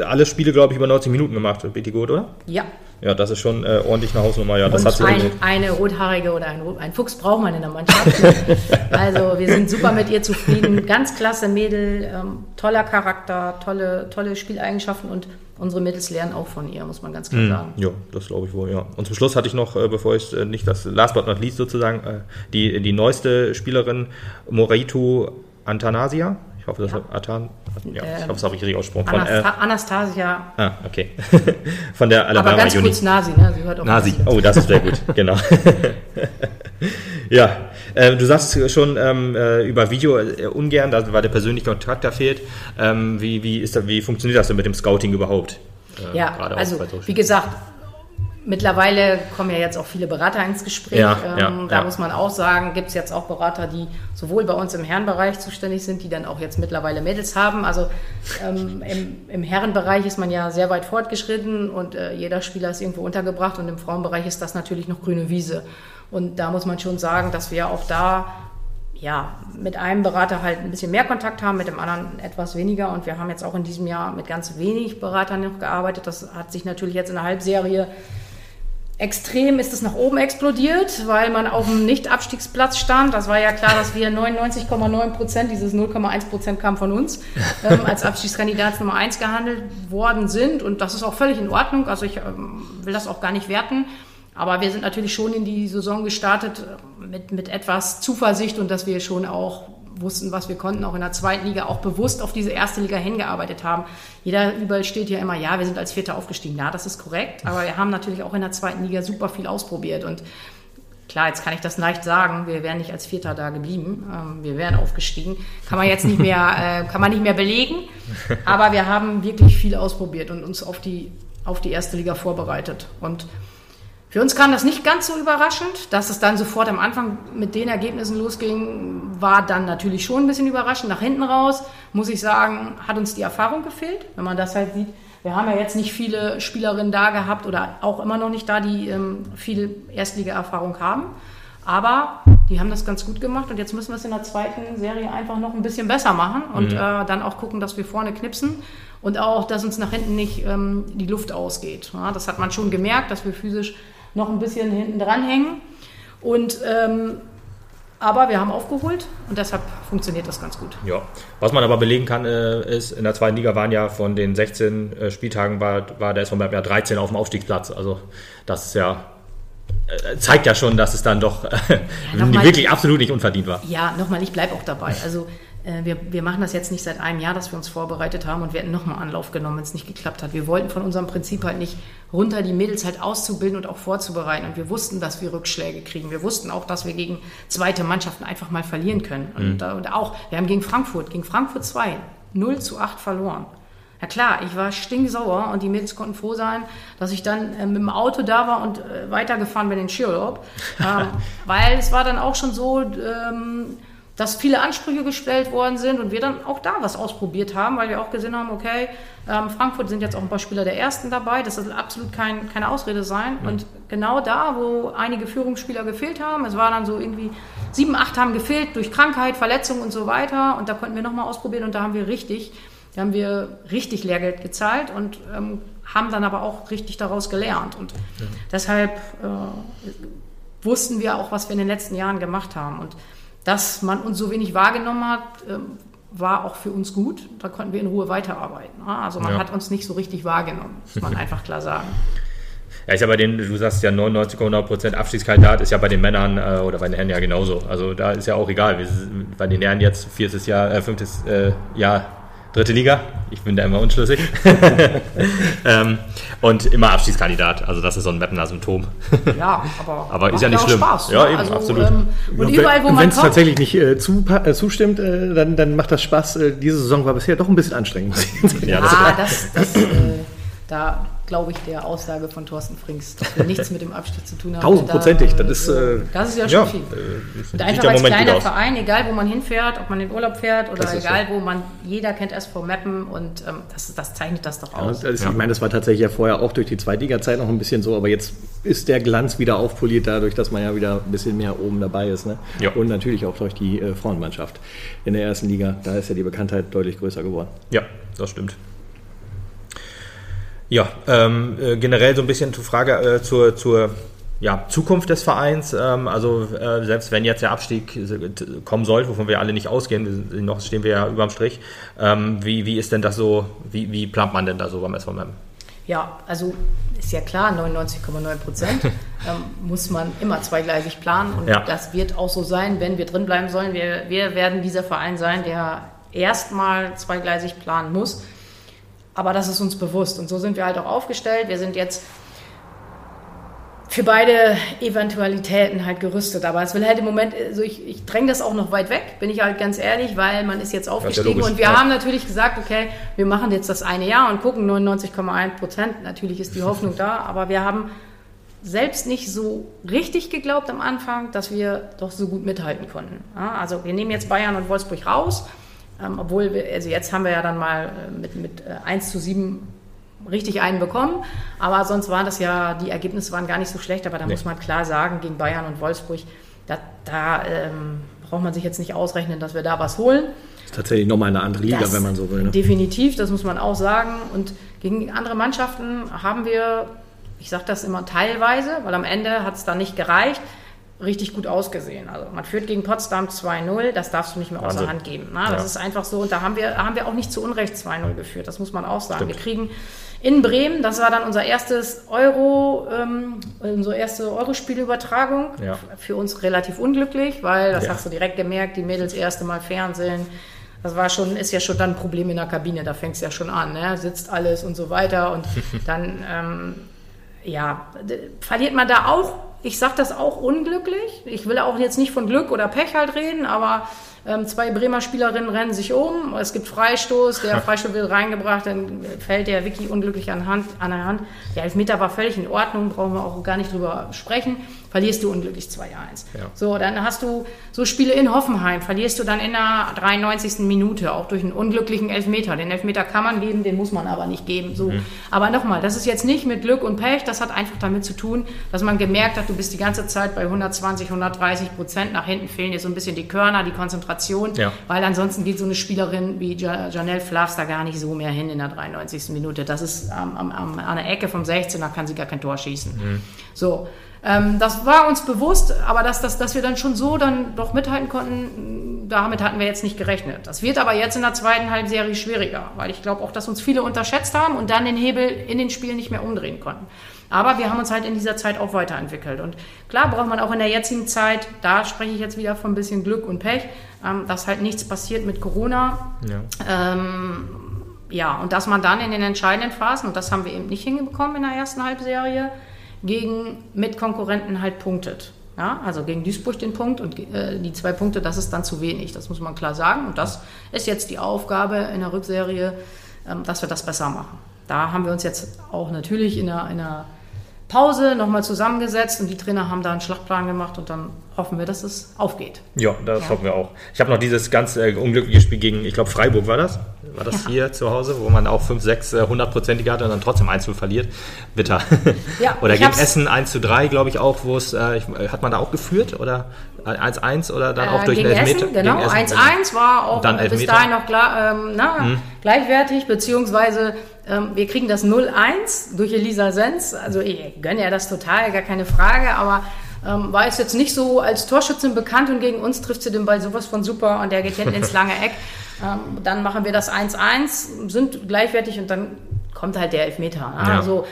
alle Spiele, glaube ich, über 90 Minuten gemacht, Gold, oder? Ja. Ja, das ist schon äh, ordentlich eine Hausnummer. Ja, das Und hat sie ein, eine rothaarige oder ein, ein Fuchs braucht man in der Mannschaft. also wir sind super mit ihr zufrieden. Ganz klasse Mädel, ähm, toller Charakter, tolle, tolle Spieleigenschaften und unsere Mädels lernen auch von ihr, muss man ganz klar sagen. Ja, das glaube ich wohl, ja. Und zum Schluss hatte ich noch, äh, bevor ich äh, nicht das last but not least sozusagen, äh, die, die neueste Spielerin, Moraitu Antanasia. Ich hoffe, das Ja. Atan, ja, ich Ähm, hoffe, das habe ich richtig ausgesprochen. Von, äh, Anasta Anastasia, ah, okay. Von der Alabama aber ganz Uni. kurz Nasi, ne? Sie hört auch Nasi. Oh, das ist sehr gut, genau. ja, äh, du sagst schon ähm, äh, über Video äh, ungern, da, weil der persönliche Kontakt da fehlt. Ähm, wie, wie, ist das, wie funktioniert das denn mit dem Scouting überhaupt? Äh, Ja, also wie gesagt, mittlerweile kommen ja jetzt auch viele Berater ins Gespräch. Ja, ähm, ja, da ja. muss man auch sagen, gibt es jetzt auch Berater, die sowohl bei uns im Herrenbereich zuständig sind, die dann auch jetzt mittlerweile Mädels haben. Also ähm, im, im Herrenbereich ist man ja sehr weit fortgeschritten und äh, jeder Spieler ist irgendwo untergebracht und im Frauenbereich ist das natürlich noch grüne Wiese. Und da muss man schon sagen, dass wir auch da ja, mit einem Berater halt ein bisschen mehr Kontakt haben, mit dem anderen etwas weniger. Und wir haben jetzt auch in diesem Jahr mit ganz wenig Beratern noch gearbeitet. Das hat sich natürlich jetzt in der Halbserie extrem ist es nach oben explodiert, weil man auf dem Nicht-Abstiegsplatz stand. Das war ja klar, dass wir 99,9 Prozent, dieses 0,1 Prozent kam von uns, ähm, als Abstiegskandidat Nummer 1 gehandelt worden sind. Und das ist auch völlig in Ordnung. Also ich ähm, will das auch gar nicht werten. Aber wir sind natürlich schon in die Saison gestartet äh, mit, mit etwas Zuversicht und dass wir schon auch wussten, was wir konnten, auch in der zweiten Liga, auch bewusst auf diese erste Liga hingearbeitet haben. Jeder überall steht ja immer, ja, wir sind als Vierter aufgestiegen. Ja, das ist korrekt, aber wir haben natürlich auch in der zweiten Liga super viel ausprobiert und Klar, jetzt kann ich das leicht sagen, wir wären nicht als Vierter da geblieben, ähm, wir wären aufgestiegen. Kann man jetzt nicht mehr, äh, kann man nicht mehr belegen, aber wir haben wirklich viel ausprobiert und uns auf die, auf die erste Liga vorbereitet. Und für uns kam das nicht ganz so überraschend, dass es dann sofort am Anfang mit den Ergebnissen losging, war dann natürlich schon ein bisschen überraschend. Nach hinten raus, muss ich sagen, hat uns die Erfahrung gefehlt, wenn man das halt sieht. Wir haben ja jetzt nicht viele Spielerinnen da gehabt oder auch immer noch nicht da, die ähm, viel Erstliga-Erfahrung haben. Aber die haben das ganz gut gemacht und jetzt müssen wir es in der zweiten Serie einfach noch ein bisschen besser machen und äh, dann auch gucken, dass wir vorne knipsen und auch, dass uns nach hinten nicht ähm, die Luft ausgeht. Ja, das hat man schon gemerkt, dass wir physisch noch ein bisschen hinten dran hängen. Und ähm, aber wir haben aufgeholt und deshalb funktioniert das ganz gut. Ja, was man aber belegen kann, äh, ist, in der zweiten Liga waren ja von den 16 äh, Spieltagen war, war der SV Meppen ja 13 auf dem Aufstiegsplatz. Also das ist ja äh, zeigt ja schon, dass es dann doch äh, nochmal- wirklich absolut nicht unverdient war. Ja, nochmal, ich bleibe auch dabei. Also wir, wir machen das jetzt nicht seit einem Jahr, dass wir uns vorbereitet haben und wir hätten nochmal Anlauf genommen, wenn es nicht geklappt hat. Wir wollten von unserem Prinzip halt nicht runter, die Mädels halt auszubilden und auch vorzubereiten. Und wir wussten, dass wir Rückschläge kriegen. Wir wussten auch, dass wir gegen zweite Mannschaften einfach mal verlieren können. Und, äh, und auch, wir haben gegen Frankfurt, gegen Frankfurt 2, 0 zu 8 verloren. Ja klar, ich war stinksauer und die Mädels konnten froh sein, dass ich dann äh, mit dem Auto da war und äh, weitergefahren bin in den Skiurlaub. ähm, weil es war dann auch schon so, ähm, dass viele Ansprüche gestellt worden sind und wir dann auch da was ausprobiert haben, weil wir auch gesehen haben, okay, ähm, Frankfurt sind jetzt auch ein paar Spieler der Ersten dabei, das soll absolut kein, keine Ausrede sein. Und genau da, wo einige Führungsspieler gefehlt haben, es war dann so irgendwie sieben, acht haben gefehlt durch Krankheit, Verletzung und so weiter. Und da konnten wir nochmal ausprobieren und da haben wir richtig, da haben wir richtig Lehrgeld gezahlt und ähm, haben dann aber auch richtig daraus gelernt. Und ja. deshalb äh, wussten wir auch, was wir in den letzten Jahren gemacht haben. Und dass man uns so wenig wahrgenommen hat, äh, war auch für uns gut. Da konnten wir in Ruhe weiterarbeiten. Also man ja. hat uns nicht so richtig wahrgenommen, muss man einfach klar sagen. Ja, ist ja bei den, du sagst ja 99,9% Abstiegskandidat, ist ja bei den Männern äh, oder bei den Herren ja genauso. Also da ist ja auch egal. Wir, bei den Herren jetzt viertes Jahr, äh, fünftes äh, Jahr dritte Liga. Ich bin da immer unschlüssig. ähm, und immer Abstiegskandidat. Also das ist so ein Mappener Symptom. ja, aber, aber ist ja nicht schlimm. Spaß, ja, ne? eben, also, absolut. Ähm, und ja, überall, wo man Wenn es tatsächlich nicht äh, zu, äh, zustimmt, äh, dann, dann macht das Spaß. Äh, diese Saison war bisher doch ein bisschen anstrengend. ja, das, ah, das, das äh, da glaube ich, der Aussage von Thorsten Frings, dass wir nichts mit dem Abstieg zu tun haben. Tausendprozentig, das ist... Äh, das ist ja schon ja, viel. Äh, und einfach als kleiner Verein, egal wo man hinfährt, ob man in Urlaub fährt oder egal so. wo man, jeder kennt SV Meppen und ähm, das, das, zeichnet das doch aus. Ja, das, ich meine, das war tatsächlich ja vorher auch durch die Zweitliga-Zeit noch ein bisschen so, aber jetzt ist der Glanz wieder aufpoliert dadurch, dass man ja wieder ein bisschen mehr oben dabei ist. Ne? Ja. Und natürlich auch durch die äh, Frauenmannschaft in der ersten Liga, da ist ja die Bekanntheit deutlich größer geworden. Ja, das stimmt. Ja, ähm, äh, generell so ein bisschen zur Frage äh, zur, zur ja, Zukunft des Vereins. Ähm, also äh, selbst wenn jetzt der Abstieg kommen sollte, wovon wir alle nicht ausgehen, noch stehen wir ja überm Strich. Ähm, wie, wie ist denn das so, wie, wie plant man denn da so beim SVM? Ja, also ist ja klar, 99,9 Prozent ähm, muss man immer zweigleisig planen und ja. das wird auch so sein, wenn wir drin bleiben sollen. Wir, wir werden dieser Verein sein, der erstmal zweigleisig planen muss. Aber das ist uns bewusst. Und so sind wir halt auch aufgestellt. Wir sind jetzt für beide Eventualitäten halt gerüstet. Aber es will halt im Moment, also ich, ich dränge das auch noch weit weg, bin ich halt ganz ehrlich, weil man ist jetzt aufgestiegen ja und wir ja. haben natürlich gesagt, okay, wir machen jetzt das eine Jahr und gucken 99,1 Prozent. Natürlich ist die Hoffnung da, aber wir haben selbst nicht so richtig geglaubt am Anfang, dass wir doch so gut mithalten konnten. Also wir nehmen jetzt Bayern und Wolfsburg raus ähm, obwohl, wir, also jetzt haben wir ja dann mal äh, mit, mit äh, 1 zu 7 richtig einen bekommen. Aber sonst waren das ja, die Ergebnisse waren gar nicht so schlecht. Aber da nee. muss man klar sagen, gegen Bayern und Wolfsburg, da, da ähm, braucht man sich jetzt nicht ausrechnen, dass wir da was holen. Das ist tatsächlich nochmal eine andere Liga, das, wenn man so will. Ne? Definitiv, das muss man auch sagen. Und gegen andere Mannschaften haben wir, ich sage das immer teilweise, weil am Ende hat es dann nicht gereicht richtig gut ausgesehen. Also man führt gegen Potsdam 2-0, das darfst du nicht mehr außer Hand geben. Ne? Das ja. ist einfach so. Und da haben wir, haben wir auch nicht zu Unrecht 2-0 geführt, das muss man auch sagen. Stimmt. Wir kriegen in Bremen, das war dann unser erstes Euro, ähm, unsere erste Eurospielübertragung. Ja. Für uns relativ unglücklich, weil, das ja. hast du direkt gemerkt, die Mädels erste Mal Fernsehen. Das war schon, ist ja schon dann ein Problem in der Kabine, da fängt es ja schon an, ne? sitzt alles und so weiter. Und dann, ähm, ja, verliert man da auch ich sage das auch unglücklich. Ich will auch jetzt nicht von Glück oder Pech halt reden, aber ähm, zwei Bremer Spielerinnen rennen sich um. Es gibt Freistoß, der Freistoß wird reingebracht, dann fällt der Vicky unglücklich an, Hand, an der Hand. Der Elfmeter war völlig in Ordnung, brauchen wir auch gar nicht drüber sprechen. Verlierst du unglücklich 2-1. Ja. So, dann hast du so Spiele in Hoffenheim, verlierst du dann in der 93. Minute, auch durch einen unglücklichen Elfmeter. Den Elfmeter kann man geben, den muss man aber nicht geben. So. Mhm. Aber nochmal, das ist jetzt nicht mit Glück und Pech, das hat einfach damit zu tun, dass man gemerkt hat, du bist die ganze Zeit bei 120, 130 Prozent, nach hinten fehlen dir so ein bisschen die Körner, die Konzentration ja. weil ansonsten geht so eine Spielerin wie Janelle Flavs da gar nicht so mehr hin in der 93. Minute. Das ist ähm, am, an der Ecke vom 16, da kann sie gar kein Tor schießen. Mhm. So. Ähm, das war uns bewusst, aber dass, dass, dass wir dann schon so dann doch mithalten konnten, damit hatten wir jetzt nicht gerechnet. Das wird aber jetzt in der zweiten Halbserie schwieriger, weil ich glaube auch, dass uns viele unterschätzt haben und dann den Hebel in den Spielen nicht mehr umdrehen konnten. Aber wir haben uns halt in dieser Zeit auch weiterentwickelt. Und klar braucht man auch in der jetzigen Zeit, da spreche ich jetzt wieder von ein bisschen Glück und Pech, ähm, dass halt nichts passiert mit Corona. Ja. Ähm, ja, und dass man dann in den entscheidenden Phasen, und das haben wir eben nicht hingekommen in der ersten Halbserie, gegen Mitkonkurrenten halt punktet. Ja, also gegen Duisburg den Punkt und äh, die zwei Punkte, das ist dann zu wenig. Das muss man klar sagen. Und das ist jetzt die Aufgabe in der Rückserie, ähm, dass wir das besser machen. Da haben wir uns jetzt auch natürlich in der, in der Pause nochmal zusammengesetzt und die Trainer haben da einen Schlachtplan gemacht und dann hoffen wir, dass es aufgeht. Ja, das hoffen wir auch. Ich habe noch dieses ganz äh, unglückliche Spiel gegen, ich glaube, Freiburg war das. War das Ja. hier zu Hause, wo man auch 5, 6 äh, hundertprozentige hatte und dann trotzdem 1 zu verliert. Bitter. Ja, oder gegen hab's- Essen 1 zu 3, glaube ich auch, wo es, äh, äh, hat man da auch geführt? Oder 1-1 oder dann auch Äh, durch gegen einen Elfmeter? Essen, genau. Gegen Essen, 1-1 war auch äh, bis dahin noch klar, ähm, na, gleichwertig, beziehungsweise wir kriegen das 0-1 durch Elisa Sens. Also ich gönne ja das total, gar keine Frage, aber ähm, war es jetzt nicht so als Torschützin bekannt und gegen uns trifft sie den Ball sowas von super und der geht hinten ins lange Eck. Ähm, dann machen wir das 1-1, sind gleichwertig und dann kommt halt der Elfmeter. Ne? Ja. Also, ähm,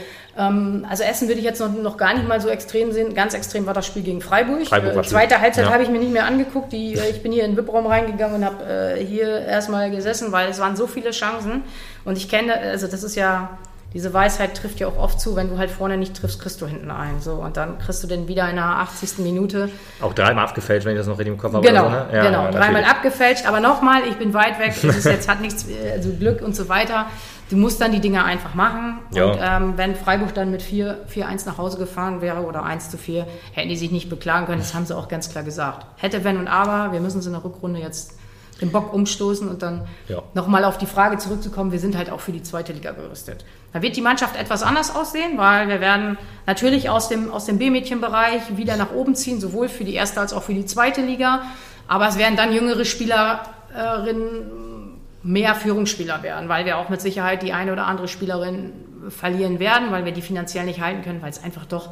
also Essen würde ich jetzt noch, noch gar nicht mal so extrem sehen. Ganz extrem war das Spiel gegen Freiburg. Freiburg äh, zweite. Halbzeit Ja. habe ich mir nicht mehr angeguckt. Die, äh, ich bin hier in den VIP-Raum reingegangen und habe äh, hier erstmal gesessen, weil es waren so viele Chancen. Und ich kenne, also das ist ja, diese Weisheit trifft ja auch oft zu, wenn du halt vorne nicht triffst, kriegst du hinten ein. So, und dann kriegst du den wieder in der 80. Minute. Auch dreimal abgefälscht, wenn ich das noch richtig im Kopf habe. Genau, so, ne? Ja, genau. ja, Dreimal abgefälscht, aber nochmal, ich bin weit weg. Es ist jetzt hat nichts, also Glück und so weiter. Du musst dann die Dinge einfach machen. Ja. Und ähm, wenn Freiburg dann mit 4 4-1 nach Hause gefahren wäre oder 1 zu 4, hätten die sich nicht beklagen können. Das haben sie auch ganz klar gesagt. Hätte, wenn und aber, wir müssen es in der Rückrunde jetzt den Bock umstoßen und dann Ja. nochmal auf die Frage zurückzukommen, wir sind halt auch für die zweite Liga gerüstet. Da wird die Mannschaft etwas anders aussehen, weil wir werden natürlich aus dem, aus dem B-Mädchenbereich wieder nach oben ziehen, sowohl für die erste als auch für die zweite Liga. Aber es werden dann jüngere Spielerinnen mehr Führungsspieler werden, weil wir auch mit Sicherheit die eine oder andere Spielerin verlieren werden, weil wir die finanziell nicht halten können, weil es einfach doch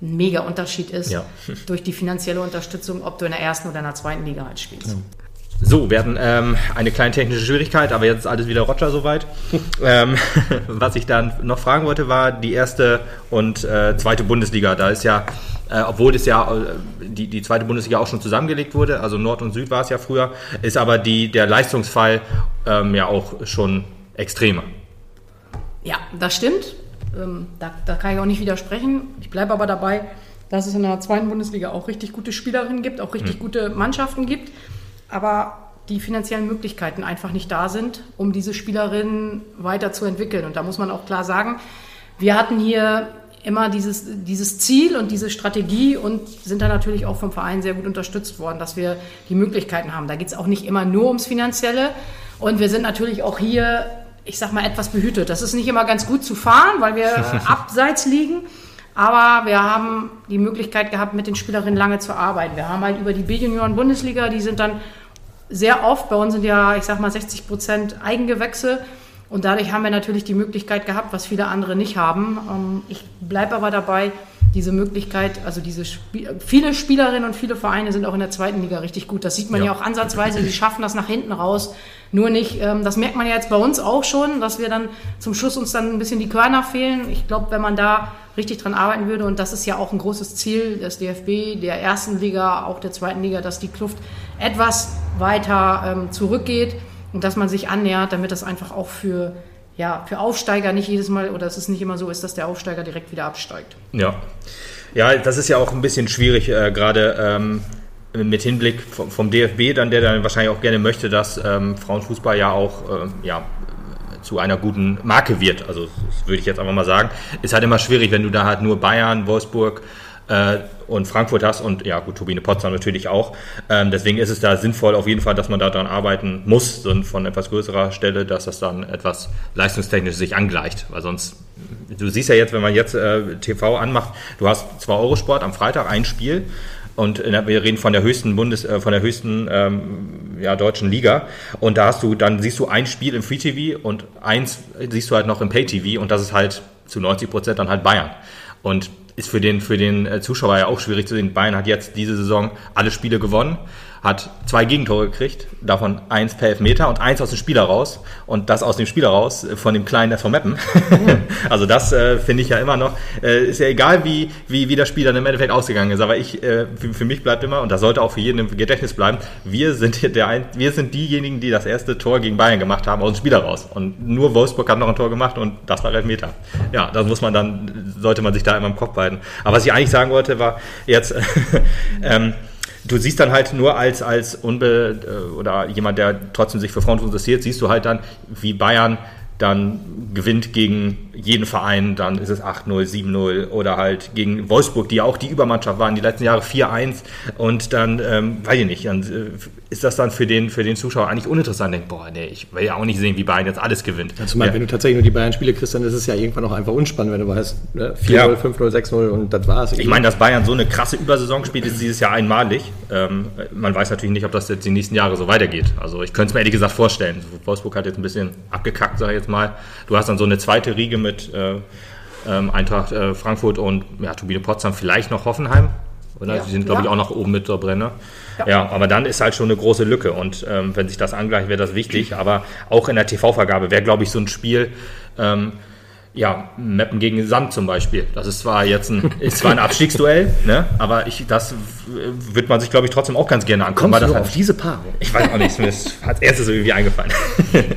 ein mega Unterschied ist Ja. durch die finanzielle Unterstützung, ob du in der ersten oder in der zweiten Liga halt spielst. So, wir hatten ähm, eine kleine technische Schwierigkeit, aber jetzt ist alles wieder Roger soweit. ähm, was ich dann noch fragen wollte, war die erste und äh, zweite Bundesliga. Da ist ja, äh, obwohl es ja äh, die, die zweite Bundesliga auch schon zusammengelegt wurde, also Nord und Süd war es ja früher, ist aber die, der Leistungsfall ähm, ja auch schon extremer. Ja, das stimmt. Ähm, da, da kann ich auch nicht widersprechen. Ich bleibe aber dabei, dass es in der zweiten Bundesliga auch richtig gute Spielerinnen gibt, auch richtig gute Mannschaften gibt, aber die finanziellen Möglichkeiten einfach nicht da sind, um diese Spielerinnen weiterzuentwickeln. Und da muss man auch klar sagen, wir hatten hier immer dieses, dieses Ziel und diese Strategie und sind da natürlich auch vom Verein sehr gut unterstützt worden, dass wir die Möglichkeiten haben. Da geht es auch nicht immer nur ums Finanzielle. Und wir sind natürlich auch hier, ich sag mal, etwas behütet. Das ist nicht immer ganz gut zu fahren, weil wir abseits liegen. Aber wir haben die Möglichkeit gehabt, mit den Spielerinnen lange zu arbeiten. Wir haben halt über die B-Junioren-Bundesliga, die sind dann sehr oft, bei uns sind ja, ich sag mal, 60 Prozent Eigengewächse. Und dadurch haben wir natürlich die Möglichkeit gehabt, was viele andere nicht haben. Ähm, Ich bleibe aber dabei, diese Möglichkeit, also diese Spie viele Spielerinnen und viele Vereine sind auch in der zweiten Liga richtig gut. Das sieht man ja, Ja. auch ansatzweise, die schaffen das nach hinten raus. Nur nicht, ähm, das merkt man ja jetzt bei uns auch schon, dass wir dann zum Schluss uns dann ein bisschen die Körner fehlen. Ich glaube, wenn man da richtig dran arbeiten würde, und das ist ja auch ein großes Ziel des DFB, der ersten Liga, auch der zweiten Liga, dass die Kluft etwas weiter ähm, zurückgeht und dass man sich annähert, damit das einfach auch für, ja, für Aufsteiger nicht jedes Mal oder es nicht immer so ist, dass der Aufsteiger direkt wieder absteigt. Ja. Ja, das ist ja auch ein bisschen schwierig, äh, gerade ähm, mit Hinblick vom, vom DFB, dann der dann wahrscheinlich auch gerne möchte, dass ähm, Frauenfußball ja auch ähm, ja, zu einer guten Marke wird. Also das würde ich jetzt einfach mal sagen. Ist halt immer schwierig, wenn du da halt nur Bayern, Wolfsburg äh, und Frankfurt hast und ja gut, Turbine Potsdam natürlich auch. Ähm, deswegen ist es da sinnvoll auf jeden Fall, dass man daran arbeiten muss, so von etwas größerer Stelle, dass das dann etwas leistungstechnisch sich angleicht. Weil sonst, du siehst ja jetzt, wenn man jetzt äh, TV anmacht, du hast zwar Eurosport am Freitag ein Spiel, und der, wir reden von der höchsten Bundes, äh, von der höchsten ähm, ja, deutschen Liga. Und da hast du, dann siehst du ein Spiel im Free TV und eins siehst du halt noch im Pay TV und das ist halt zu 90 Prozent dann halt Bayern. Und ist für den, für den äh, Zuschauer ja auch schwierig zu sehen. Bayern hat jetzt diese Saison alle Spiele gewonnen, hat zwei Gegentore gekriegt, davon eins per Elfmeter und eins aus dem Spiel heraus und das aus dem Spiel heraus äh, von dem kleinen SV Meppen. also das äh, finde ich ja immer noch, äh, ist ja egal, wie, wie, wie das Spiel dann im Endeffekt ausgegangen ist, aber ich, äh, für, für mich bleibt immer, und das sollte auch für jeden im Gedächtnis bleiben, wir sind, der ein, wir sind diejenigen, die das erste Tor gegen Bayern gemacht haben aus dem Spiel heraus und nur Wolfsburg hat noch ein Tor gemacht und das war Elfmeter. Ja, das muss man dann, sollte man sich da immer im Kopf behalten. Aber was ich eigentlich sagen wollte, war jetzt, ähm, du siehst dann halt nur als, als Unbe äh, oder jemand, der trotzdem sich für Frauen interessiert, siehst du halt dann, wie Bayern dann gewinnt gegen jeden Verein, dann ist es 8-0, 7-0 oder halt gegen Wolfsburg, die ja auch die Übermannschaft waren, die letzten Jahre 4-1 und dann, ähm, weiß ich nicht, dann äh, ist das dann für den, für den Zuschauer eigentlich uninteressant. Denkt, boah, nee, ich will ja auch nicht sehen, wie Bayern jetzt alles gewinnt. Also, ja. wenn du tatsächlich nur die Bayern-Spiele kriegst, dann ist es ja irgendwann auch einfach unspannend, wenn du weißt, ne? 4-0, ja. 5-0, 6-0 und das war's. Ich meine, dass Bayern so eine krasse Übersaison spielt, ist dieses Jahr einmalig. Ähm, man weiß natürlich nicht, ob das jetzt die nächsten Jahre so weitergeht. Also ich könnte es mir ehrlich gesagt vorstellen. Wolfsburg hat jetzt ein bisschen abgekackt, sage ich jetzt mal. Du hast dann so eine zweite Riege mit äh, ähm, Eintracht äh, Frankfurt und ja, Turbine Potsdam, vielleicht noch Hoffenheim. Oder? Ja. Die sind, glaube ich, auch noch oben mit drin. Ne? Ja. ja. aber dann ist halt schon eine große Lücke. Und ähm, wenn sich das angleicht, wäre das wichtig. Aber auch in der TV-Vergabe wäre, glaube ich, so ein Spiel. Ähm, ja, Meppen gegen Sand zum Beispiel. Das ist zwar jetzt ein, ist zwar ein Abstiegsduell, ne? aber ich, das wird man sich, glaube ich, trotzdem auch ganz gerne angucken. Kommst du halt, auf diese Paarung? Ich weiß auch nicht, mir ist als erstes irgendwie eingefallen.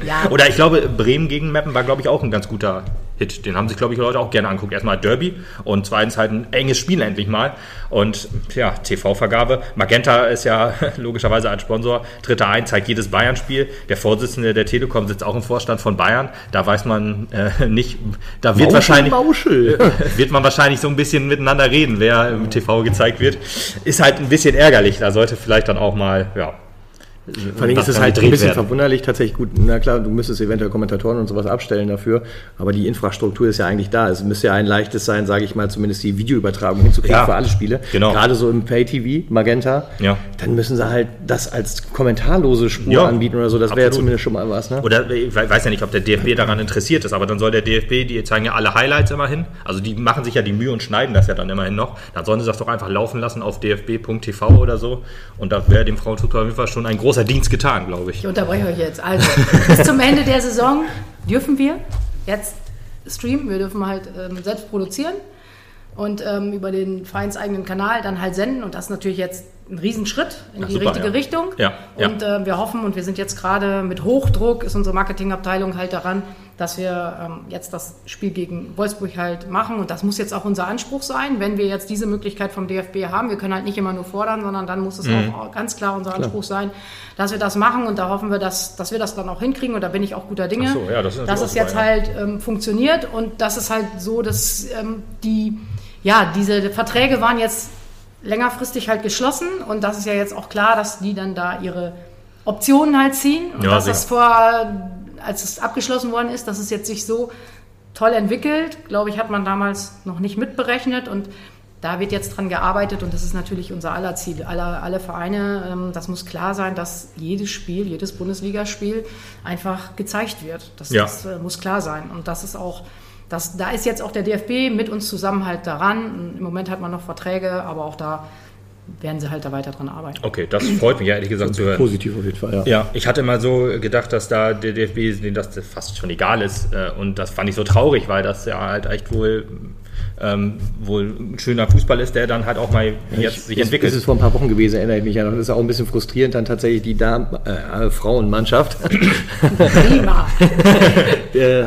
Ja. Oder ich glaube, Bremen gegen Meppen war, glaube ich, auch ein ganz guter Hit. Den haben sich, glaube ich, Leute auch gerne anguckt. Erstmal Derby und zweitens halt ein enges Spiel endlich mal. Und ja, TV-Vergabe. Magenta ist ja logischerweise als Sponsor, dritter ein, zeigt jedes Bayern-Spiel. Der Vorsitzende der Telekom sitzt auch im Vorstand von Bayern. Da weiß man äh, nicht, da wird Mauschel, wahrscheinlich Mauschel. wird man wahrscheinlich so ein bisschen miteinander reden, wer im TV gezeigt wird. Ist halt ein bisschen ärgerlich. Da sollte vielleicht dann auch mal, ja, vor allem ist es halt ein bisschen werden. verwunderlich, tatsächlich gut. Na klar, du müsstest eventuell Kommentatoren und sowas abstellen dafür, aber die Infrastruktur ist ja eigentlich da. Es müsste ja ein leichtes sein, sage ich mal, zumindest die Videoübertragung hinzukriegen ja, für alle Spiele. Genau. Gerade so im Pay-TV, Magenta. Ja. Dann müssen sie halt das als kommentarlose Spur ja, anbieten oder so. Das wäre ja zumindest schon mal was. Ne? Oder ich weiß ja nicht, ob der DFB daran interessiert ist, aber dann soll der DFB, die zeigen ja alle Highlights immerhin. Also die machen sich ja die Mühe und schneiden das ja dann immerhin noch. Dann sollen sie das doch einfach laufen lassen auf dfb.tv oder so. Und da wäre dem Frauenfußball auf jeden Fall schon ein großer Dienst getan glaube ich. Ich unterbreche euch jetzt. Also, bis zum Ende der Saison dürfen wir jetzt streamen. Wir dürfen halt ähm, selbst produzieren und ähm, über den vereinseigenen Kanal dann halt senden. Und das natürlich jetzt ein Riesenschritt in ja, die super, richtige ja. Richtung. Ja, und äh, wir hoffen, und wir sind jetzt gerade mit Hochdruck, ist unsere Marketingabteilung halt daran, dass wir ähm, jetzt das Spiel gegen Wolfsburg halt machen. Und das muss jetzt auch unser Anspruch sein, wenn wir jetzt diese Möglichkeit vom DFB haben. Wir können halt nicht immer nur fordern, sondern dann muss es mhm. auch ganz klar unser Anspruch klar. sein, dass wir das machen. Und da hoffen wir, dass, dass wir das dann auch hinkriegen. Und da bin ich auch guter Dinge, so, ja, das dass es jetzt halt ähm, funktioniert. Und das ist halt so, dass ähm, die, ja, diese Verträge waren jetzt längerfristig halt geschlossen. Und das ist ja jetzt auch klar, dass die dann da ihre Optionen halt ziehen. Und ja, dass das vor als es abgeschlossen worden ist, dass es jetzt sich so toll entwickelt, glaube ich, hat man damals noch nicht mitberechnet und da wird jetzt dran gearbeitet und das ist natürlich unser aller Ziel, aller, alle Vereine. Ähm, das muss klar sein, dass jedes Spiel, jedes Bundesligaspiel einfach gezeigt wird. Das, ja. das äh, muss klar sein und das ist auch das, da ist jetzt auch der DFB mit uns zusammen halt daran. Im Moment hat man noch Verträge, aber auch da werden sie halt da weiter dran arbeiten. Okay, das freut mich ja ehrlich gesagt zu hören. Positiv auf jeden Fall, ja. Ja, ich hatte mal so gedacht, dass da der DFB, denen das fast schon egal ist. Äh, und das fand ich so traurig, weil das ja halt echt wohl ähm, wohl ein schöner Fußball ist, der dann halt auch mal jetzt ich, sich entwickelt. Das ist vor ein paar Wochen gewesen, erinnere ich mich an. Das ist auch ein bisschen frustrierend, dann tatsächlich die Damen, äh, Frauenmannschaft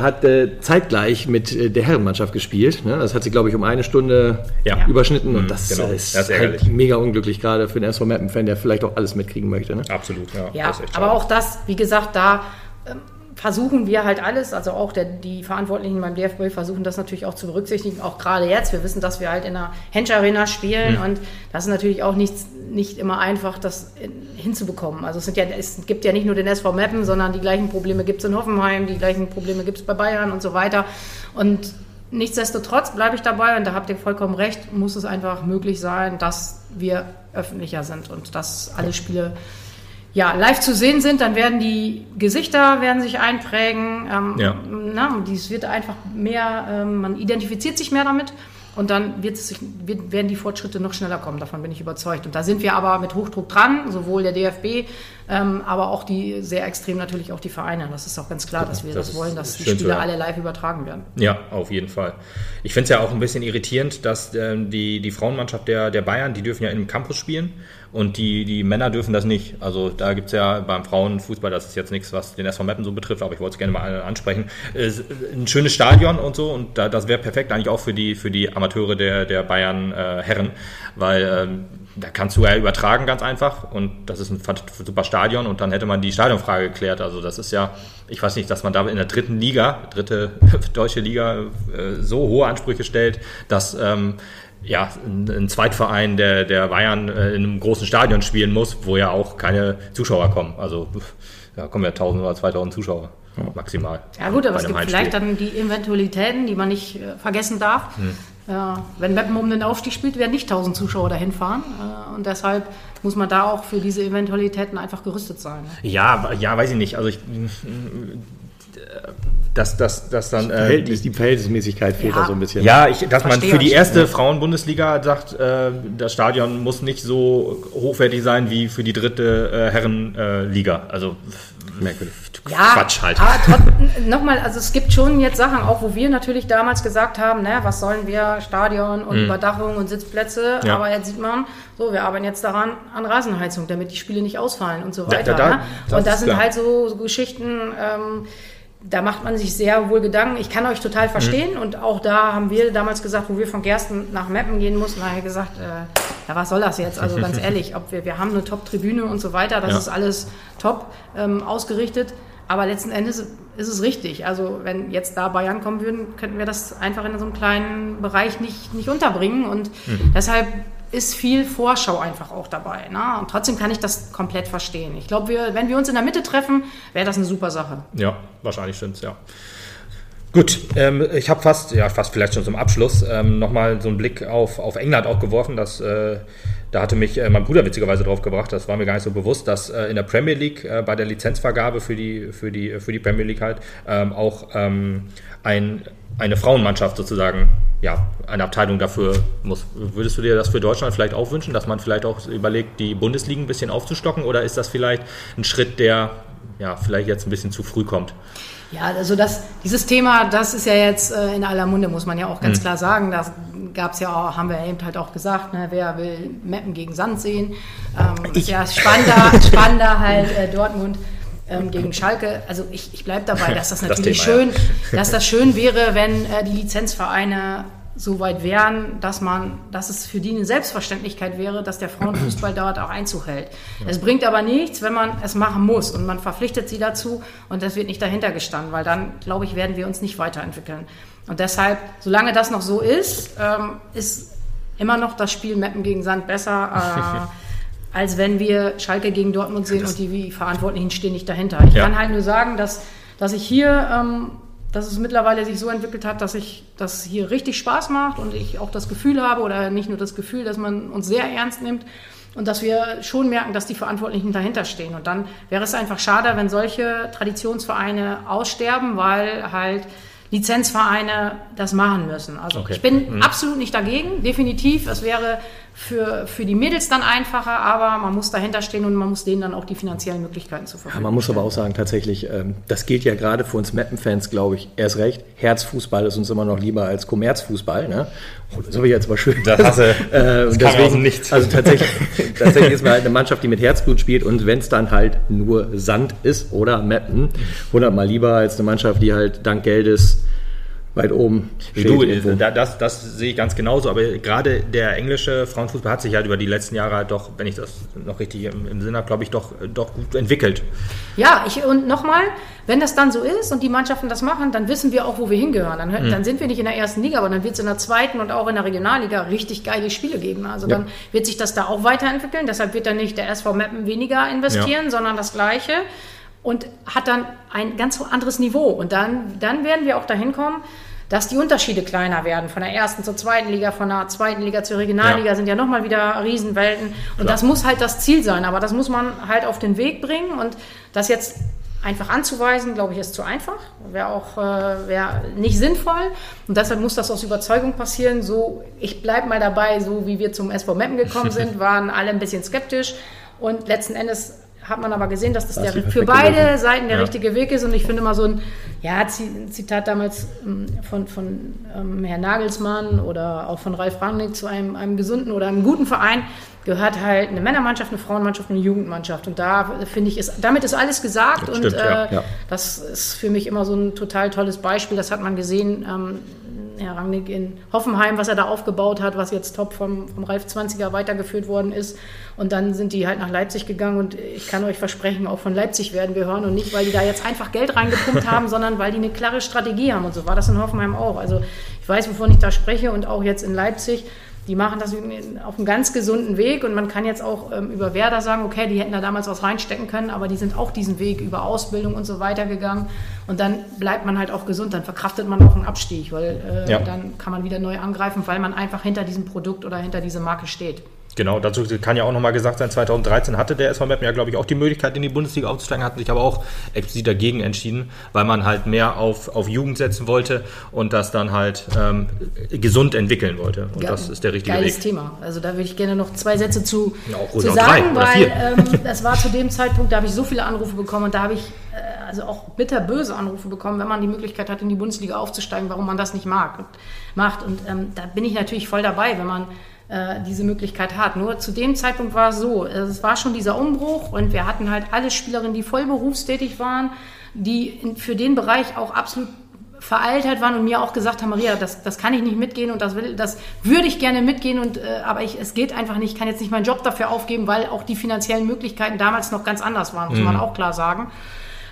hat äh, zeitgleich mit äh, der Herrenmannschaft gespielt. Ne? Das hat sie, glaube ich, um eine Stunde ja. überschnitten und mhm, das, genau. ist, das ist halt mega unglücklich, gerade für den SV Mappen-Fan, der vielleicht auch alles mitkriegen möchte. Ne? Absolut, ja. ja aber auch das, wie gesagt, da ähm, versuchen wir halt alles, also auch der, die Verantwortlichen beim DFB versuchen das natürlich auch zu berücksichtigen, auch gerade jetzt. Wir wissen, dass wir halt in der Hensch Arena spielen mhm. und das ist natürlich auch nicht, nicht immer einfach, das hinzubekommen. Also es, sind ja, es gibt ja nicht nur den SV Meppen, sondern die gleichen Probleme gibt es in Hoffenheim, die gleichen Probleme gibt es bei Bayern und so weiter. Und nichtsdestotrotz bleibe ich dabei und da habt ihr vollkommen recht, muss es einfach möglich sein, dass wir öffentlicher sind und dass alle Spiele ja, live zu sehen sind, dann werden die Gesichter werden sich einprägen. Ähm, ja. na, dies wird einfach mehr, ähm, man identifiziert sich mehr damit und dann wird es sich, wird, werden die Fortschritte noch schneller kommen. Davon bin ich überzeugt. Und da sind wir aber mit Hochdruck dran, sowohl der DFB, ähm, aber auch die sehr extrem natürlich auch die Vereine. Das ist auch ganz klar, dass wir das, das wollen, dass die Spiele alle live übertragen werden. Ja, auf jeden Fall. Ich finde es ja auch ein bisschen irritierend, dass ähm, die, die Frauenmannschaft der, der Bayern, die dürfen ja im Campus spielen und die, die Männer dürfen das nicht. Also da gibt es ja beim Frauenfußball, das ist jetzt nichts, was den SV Meppen so betrifft, aber ich wollte es gerne mal ansprechen, ein schönes Stadion und so und da, das wäre perfekt eigentlich auch für die, für die Amateure der, der Bayern äh, Herren, weil ähm, da kannst du ja übertragen ganz einfach und das ist ein super Stadion und dann hätte man die Stadionfrage geklärt. Also das ist ja, ich weiß nicht, dass man da in der dritten Liga, dritte deutsche Liga, äh, so hohe Ansprüche stellt, dass ähm, ja, ein, ein Zweitverein der, der Bayern äh, in einem großen Stadion spielen muss, wo ja auch keine Zuschauer kommen. Also da kommen ja 1000 oder 2000 Zuschauer maximal. Ja gut, aber es gibt Heimspiel. vielleicht dann die Eventualitäten, die man nicht äh, vergessen darf. Hm. Äh, wenn Meppen um den Aufstieg spielt, werden nicht 1000 Zuschauer dahin fahren. Äh, und deshalb muss man da auch für diese Eventualitäten einfach gerüstet sein. Ne? Ja, ja, weiß ich nicht. Also ich dass, dass, dass dann. Äh, Verhältnis, die Verhältnismäßigkeit fehlt ja. da so ein bisschen. Ja, ich, dass man für die erste ja. Frauen-Bundesliga sagt, äh, das Stadion muss nicht so hochwertig sein wie für die dritte äh, Herrenliga. also merkwürdig. Ja, Quatsch halt. Aber nochmal, also es gibt schon jetzt Sachen, auch wo wir natürlich damals gesagt haben, ne, was sollen wir, Stadion und mhm. Überdachung und Sitzplätze, ja. aber jetzt sieht man, so, wir arbeiten jetzt daran an Rasenheizung, damit die Spiele nicht ausfallen und so weiter. Da, da, ne? das und das sind klar. halt so, so Geschichten, ähm, da macht man sich sehr wohl Gedanken. Ich kann euch total verstehen mhm. und auch da haben wir damals gesagt, wo wir von Gersten nach Meppen gehen mussten, haben wir gesagt, äh, ja, was soll das jetzt? Also ganz ehrlich, ob wir, wir haben eine Top-Tribüne und so weiter, das ja. ist alles top ähm, ausgerichtet. Aber letzten Endes ist es richtig. Also wenn jetzt da Bayern kommen würden, könnten wir das einfach in so einem kleinen Bereich nicht, nicht unterbringen. Und mhm. deshalb ist viel Vorschau einfach auch dabei. Ne? Und trotzdem kann ich das komplett verstehen. Ich glaube, wir, wenn wir uns in der Mitte treffen, wäre das eine super Sache. Ja, wahrscheinlich stimmt es, ja. Gut, ähm, ich habe fast, ja, fast vielleicht schon zum Abschluss ähm, nochmal so einen Blick auf, auf England auch geworfen. Dass, äh, da hatte mich äh, mein Bruder witzigerweise drauf gebracht, das war mir gar nicht so bewusst, dass äh, in der Premier League äh, bei der Lizenzvergabe für die, für die, für die Premier League halt ähm, auch ähm, ein eine Frauenmannschaft sozusagen, ja, eine Abteilung dafür muss. Würdest du dir das für Deutschland vielleicht auch wünschen, dass man vielleicht auch überlegt, die Bundesliga ein bisschen aufzustocken oder ist das vielleicht ein Schritt, der ja, vielleicht jetzt ein bisschen zu früh kommt? Ja, also das, dieses Thema, das ist ja jetzt äh, in aller Munde, muss man ja auch ganz mhm. klar sagen. Da gab es ja auch, haben wir eben halt auch gesagt, ne, wer will Mappen gegen Sand sehen. Ähm, ich. Ja, spannender, spannender halt äh, Dortmund ähm, gegen Schalke. Also ich, ich bleibe dabei, dass das natürlich das Thema, schön, ja. dass das schön wäre, wenn äh, die Lizenzvereine so weit wären, dass man, dass es für die eine Selbstverständlichkeit wäre, dass der Frauenfußball dort auch Einzug hält. Ja. Es bringt aber nichts, wenn man es machen muss und man verpflichtet sie dazu und das wird nicht dahinter gestanden, weil dann, glaube ich, werden wir uns nicht weiterentwickeln. Und deshalb, solange das noch so ist, ähm, ist immer noch das Spiel Meppen gegen Sand besser. Äh, als wenn wir Schalke gegen Dortmund sehen und die Verantwortlichen stehen nicht dahinter. Ich ja. kann halt nur sagen, dass, dass ich hier, ähm, dass es mittlerweile sich so entwickelt hat, dass ich das hier richtig Spaß macht und ich auch das Gefühl habe, oder nicht nur das Gefühl, dass man uns sehr ernst nimmt und dass wir schon merken, dass die Verantwortlichen dahinter stehen. Und dann wäre es einfach schade, wenn solche Traditionsvereine aussterben, weil halt Lizenzvereine das machen müssen. Also okay. ich bin mhm. absolut nicht dagegen, definitiv. Es wäre für, für die Mädels dann einfacher, aber man muss dahinter stehen und man muss denen dann auch die finanziellen Möglichkeiten zur Verfügung ja, Man muss aber auch sagen, tatsächlich, ähm, das gilt ja gerade für uns Mappen-Fans, glaube ich, erst recht. Herzfußball ist uns immer noch lieber als Kommerzfußball. Ne? Oh, das habe ich jetzt mal schön. Das, hasse, äh, das deswegen, nichts. Also tatsächlich, tatsächlich ist man halt eine Mannschaft, die mit Herzblut spielt und wenn es dann halt nur Sand ist oder Mappen, hundertmal lieber als eine Mannschaft, die halt dank Geldes weit oben steht. Du, das, das sehe ich ganz genauso, aber gerade der englische Frauenfußball hat sich halt über die letzten Jahre halt doch, wenn ich das noch richtig im, im Sinne habe, glaube ich, doch, doch gut entwickelt. Ja, ich, und nochmal, wenn das dann so ist und die Mannschaften das machen, dann wissen wir auch, wo wir hingehören. Dann, mhm. dann sind wir nicht in der ersten Liga, aber dann wird es in der zweiten und auch in der Regionalliga richtig geile Spiele geben. Also ja. dann wird sich das da auch weiterentwickeln. Deshalb wird dann nicht der SV Meppen weniger investieren, ja. sondern das Gleiche und hat dann ein ganz anderes Niveau. Und dann, dann werden wir auch dahin kommen, dass die Unterschiede kleiner werden. Von der ersten zur zweiten Liga, von der zweiten Liga zur Regionalliga ja. sind ja nochmal wieder Riesenwelten. Und Klar. das muss halt das Ziel sein. Aber das muss man halt auf den Weg bringen. Und das jetzt einfach anzuweisen, glaube ich, ist zu einfach. Wäre auch äh, wär nicht sinnvoll. Und deshalb muss das aus Überzeugung passieren. So, ich bleibe mal dabei, so wie wir zum SV Meppen gekommen sind, waren alle ein bisschen skeptisch. Und letzten Endes hat man aber gesehen, dass das, das der, für beide Weg. Seiten der ja. richtige Weg ist. Und ich finde mal so ein ja, Zitat damals ähm, von, von ähm, Herrn Nagelsmann oder auch von Ralf Rangnick zu einem, einem gesunden oder einem guten Verein gehört halt eine Männermannschaft, eine Frauenmannschaft, eine Jugendmannschaft. Und da finde ich, ist, damit ist alles gesagt. Das und stimmt, äh, ja. das ist für mich immer so ein total tolles Beispiel. Das hat man gesehen. Ähm, Herr Rangnick in Hoffenheim, was er da aufgebaut hat, was jetzt top vom, vom Ralf 20er weitergeführt worden ist. Und dann sind die halt nach Leipzig gegangen und ich kann euch versprechen, auch von Leipzig werden wir hören und nicht, weil die da jetzt einfach Geld reingepumpt haben, sondern weil die eine klare Strategie haben. Und so war das in Hoffenheim auch. Also ich weiß, wovon ich da spreche und auch jetzt in Leipzig die machen das auf einem ganz gesunden Weg und man kann jetzt auch ähm, über Werder sagen, okay, die hätten da damals was reinstecken können, aber die sind auch diesen Weg über Ausbildung und so weiter gegangen und dann bleibt man halt auch gesund, dann verkraftet man auch einen Abstieg, weil äh, ja. dann kann man wieder neu angreifen, weil man einfach hinter diesem Produkt oder hinter dieser Marke steht. Genau, dazu kann ja auch nochmal gesagt sein, 2013 hatte der SV Meppen ja, glaube ich, auch die Möglichkeit, in die Bundesliga aufzusteigen, hat sich aber auch explizit dagegen entschieden, weil man halt mehr auf, auf Jugend setzen wollte und das dann halt ähm, gesund entwickeln wollte. Und ja, das ist der richtige geiles Weg. Thema. Also da würde ich gerne noch zwei Sätze zu, ja, zu sagen, weil ähm, das war zu dem Zeitpunkt, da habe ich so viele Anrufe bekommen und da habe ich äh, also auch bitterböse Anrufe bekommen, wenn man die Möglichkeit hat, in die Bundesliga aufzusteigen, warum man das nicht mag und macht. Und ähm, da bin ich natürlich voll dabei, wenn man diese Möglichkeit hat. Nur zu dem Zeitpunkt war es so, es war schon dieser Umbruch und wir hatten halt alle Spielerinnen, die voll berufstätig waren, die für den Bereich auch absolut veraltet waren und mir auch gesagt haben, Maria, das, das kann ich nicht mitgehen und das, will, das würde ich gerne mitgehen, und, äh, aber ich, es geht einfach nicht, ich kann jetzt nicht meinen Job dafür aufgeben, weil auch die finanziellen Möglichkeiten damals noch ganz anders waren, muss mhm. man auch klar sagen.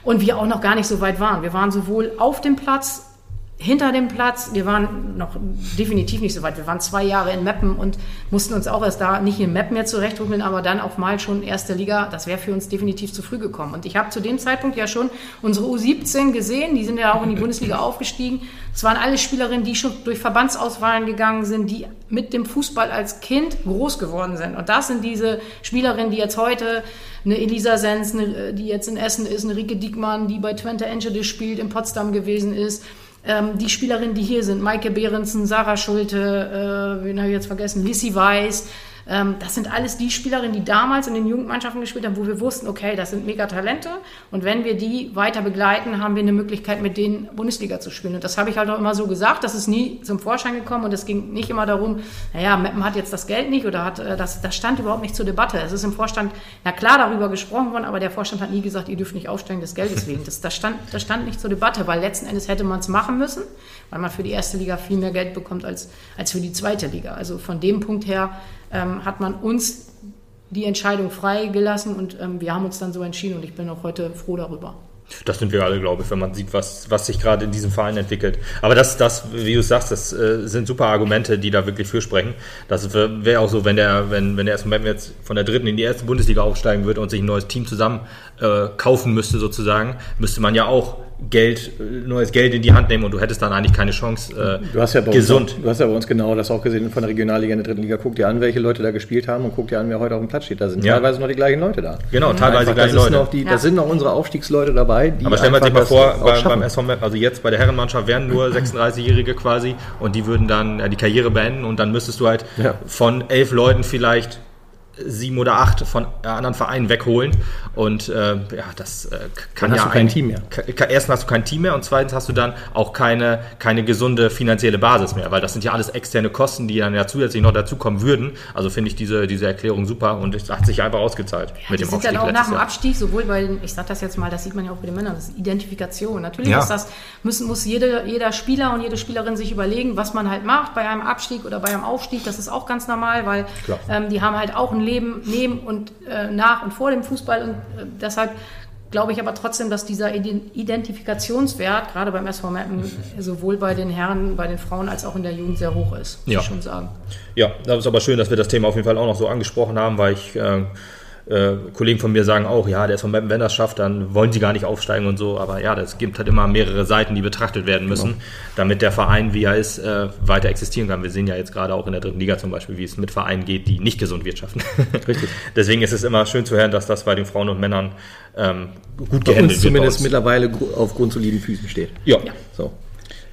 Und wir auch noch gar nicht so weit waren. Wir waren sowohl auf dem Platz hinter dem Platz. Wir waren noch definitiv nicht so weit. Wir waren zwei Jahre in Meppen und mussten uns auch erst da nicht in Meppen mehr zurechtruckeln, aber dann auf mal schon erste Liga. Das wäre für uns definitiv zu früh gekommen. Und ich habe zu dem Zeitpunkt ja schon unsere U17 gesehen. Die sind ja auch in die Bundesliga aufgestiegen. Es waren alle Spielerinnen, die schon durch Verbandsauswahlen gegangen sind, die mit dem Fußball als Kind groß geworden sind. Und das sind diese Spielerinnen, die jetzt heute eine Elisa Sens, eine, die jetzt in Essen ist, eine Rike Diekmann, die bei Twente Enschede spielt, in Potsdam gewesen ist ähm, die Spielerinnen, die hier sind, Maike Behrensen, Sarah Schulte, äh, wen habe ich jetzt vergessen, Lissy Weiß, das sind alles die Spielerinnen, die damals in den Jugendmannschaften gespielt haben, wo wir wussten, okay, das sind mega Talente. Und wenn wir die weiter begleiten, haben wir eine Möglichkeit, mit denen Bundesliga zu spielen. Und das habe ich halt auch immer so gesagt. Das ist nie zum Vorschein gekommen. Und es ging nicht immer darum, naja, Meppen hat jetzt das Geld nicht oder hat, äh, das, das stand überhaupt nicht zur Debatte. Es ist im Vorstand, na klar, darüber gesprochen worden, aber der Vorstand hat nie gesagt, ihr dürft nicht aufsteigen des Geldes wegen. Das, das, stand, das stand nicht zur Debatte, weil letzten Endes hätte man es machen müssen, weil man für die erste Liga viel mehr Geld bekommt als, als für die zweite Liga. Also von dem Punkt her ähm, hat man uns die Entscheidung freigelassen und ähm, wir haben uns dann so entschieden und ich bin auch heute froh darüber. Das sind wir alle, glaube ich, wenn man sieht, was, was sich gerade in diesem Verein entwickelt. Aber das, das wie du sagst, das äh, sind super Argumente, die da wirklich für sprechen. Das wäre auch so, wenn der, wenn, wenn der erste Moment jetzt von der dritten in die erste Bundesliga aufsteigen würde und sich ein neues Team zusammen äh, kaufen müsste, sozusagen, müsste man ja auch Geld, neues Geld in die Hand nehmen und du hättest dann eigentlich keine Chance. Äh, du hast ja bei gesund. Uns, du hast ja bei uns genau das auch gesehen von der Regionalliga in der dritten Liga. Guck dir an, welche Leute da gespielt haben und guck dir an, wer heute auf dem Platz steht. Da sind ja. teilweise noch die gleichen Leute da. Genau, teilweise die gleichen Leute. Die, ja. Da sind noch unsere Aufstiegsleute dabei. Aber stellen wir sich mal vor, bei, beim SV also jetzt bei der Herrenmannschaft wären nur 36-Jährige quasi und die würden dann die Karriere beenden und dann müsstest du halt ja. von elf Leuten vielleicht sieben oder acht von anderen Vereinen wegholen. Und äh, ja, das äh, kann dann ja hast du kein Team mehr. Erstens hast du kein Team mehr und zweitens hast du dann auch keine, keine gesunde finanzielle Basis mehr, weil das sind ja alles externe Kosten, die dann ja zusätzlich noch dazukommen würden. Also finde ich diese, diese Erklärung super und es hat sich einfach ausgezahlt ja, mit dem sind Aufstieg. dann auch nach dem Abstieg, sowohl bei, ich sage das jetzt mal, das sieht man ja auch bei den Männern, das ist Identifikation. Natürlich ja. ist das, müssen, muss jede, jeder Spieler und jede Spielerin sich überlegen, was man halt macht bei einem Abstieg oder bei einem Aufstieg. Das ist auch ganz normal, weil ähm, die haben halt auch ein Leben neben und äh, nach und vor dem Fußball und äh, deshalb glaube ich aber trotzdem, dass dieser Identifikationswert gerade beim SV Meppen sowohl bei den Herren, bei den Frauen als auch in der Jugend sehr hoch ist, muss ja. ich schon sagen. Ja, das ist aber schön, dass wir das Thema auf jeden Fall auch noch so angesprochen haben, weil ich äh, äh, Kollegen von mir sagen auch, ja, der ist von Meppen, wenn das schafft, dann wollen sie gar nicht aufsteigen und so. Aber ja, das gibt halt immer mehrere Seiten, die betrachtet werden müssen, genau. damit der Verein, wie er ist, äh, weiter existieren kann. Wir sehen ja jetzt gerade auch in der dritten Liga zum Beispiel, wie es mit Vereinen geht, die nicht gesund wirtschaften. Richtig. Deswegen ist es immer schön zu hören, dass das bei den Frauen und Männern ähm, gut gehandelt wird. zumindest mittlerweile auf grundsoliden Füßen steht. Ja. ja. So.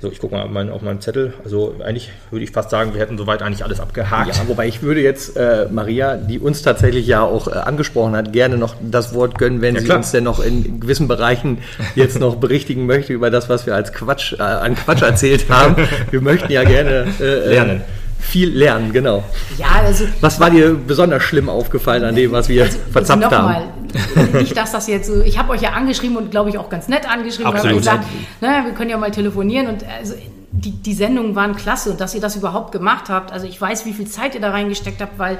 So, ich gucke mal auf meinen, auf meinen Zettel. Also eigentlich würde ich fast sagen, wir hätten soweit eigentlich alles abgehakt. Ja, wobei ich würde jetzt äh, Maria, die uns tatsächlich ja auch äh, angesprochen hat, gerne noch das Wort gönnen, wenn ja, sie klar. uns denn noch in gewissen Bereichen jetzt noch berichtigen möchte über das, was wir als Quatsch, äh, an Quatsch erzählt haben. Wir möchten ja gerne äh, lernen viel lernen, genau. Ja, also. Was war dir besonders schlimm aufgefallen an dem, was wir also, verzapft also haben? Mal, nicht, dass das jetzt so. Ich habe euch ja angeschrieben und glaube ich auch ganz nett angeschrieben. Absolut. Gesagt, ne, wir können ja mal telefonieren und also die, die Sendungen waren klasse und dass ihr das überhaupt gemacht habt. Also ich weiß, wie viel Zeit ihr da reingesteckt habt, weil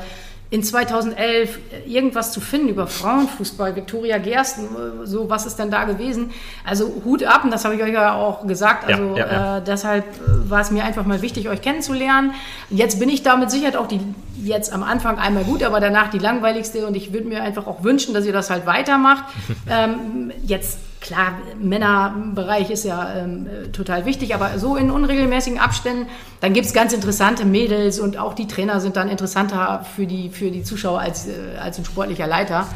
in 2011 irgendwas zu finden über Frauenfußball, Viktoria Gersten, so was ist denn da gewesen? Also Hut ab, und das habe ich euch ja auch gesagt. Also Ja, ja, ja. Äh, deshalb äh, war es mir einfach mal wichtig, euch kennenzulernen. Jetzt bin ich da mit Sicherheit auch die jetzt am Anfang einmal gut, aber danach die langweiligste und ich würde mir einfach auch wünschen, dass ihr das halt weitermacht. ähm, jetzt klar, Männerbereich ist ja ähm, äh, total wichtig, aber so in unregelmäßigen Abständen, dann gibt es ganz interessante Mädels und auch die Trainer sind dann interessanter für die, für die Zuschauer als, äh, als ein sportlicher Leiter.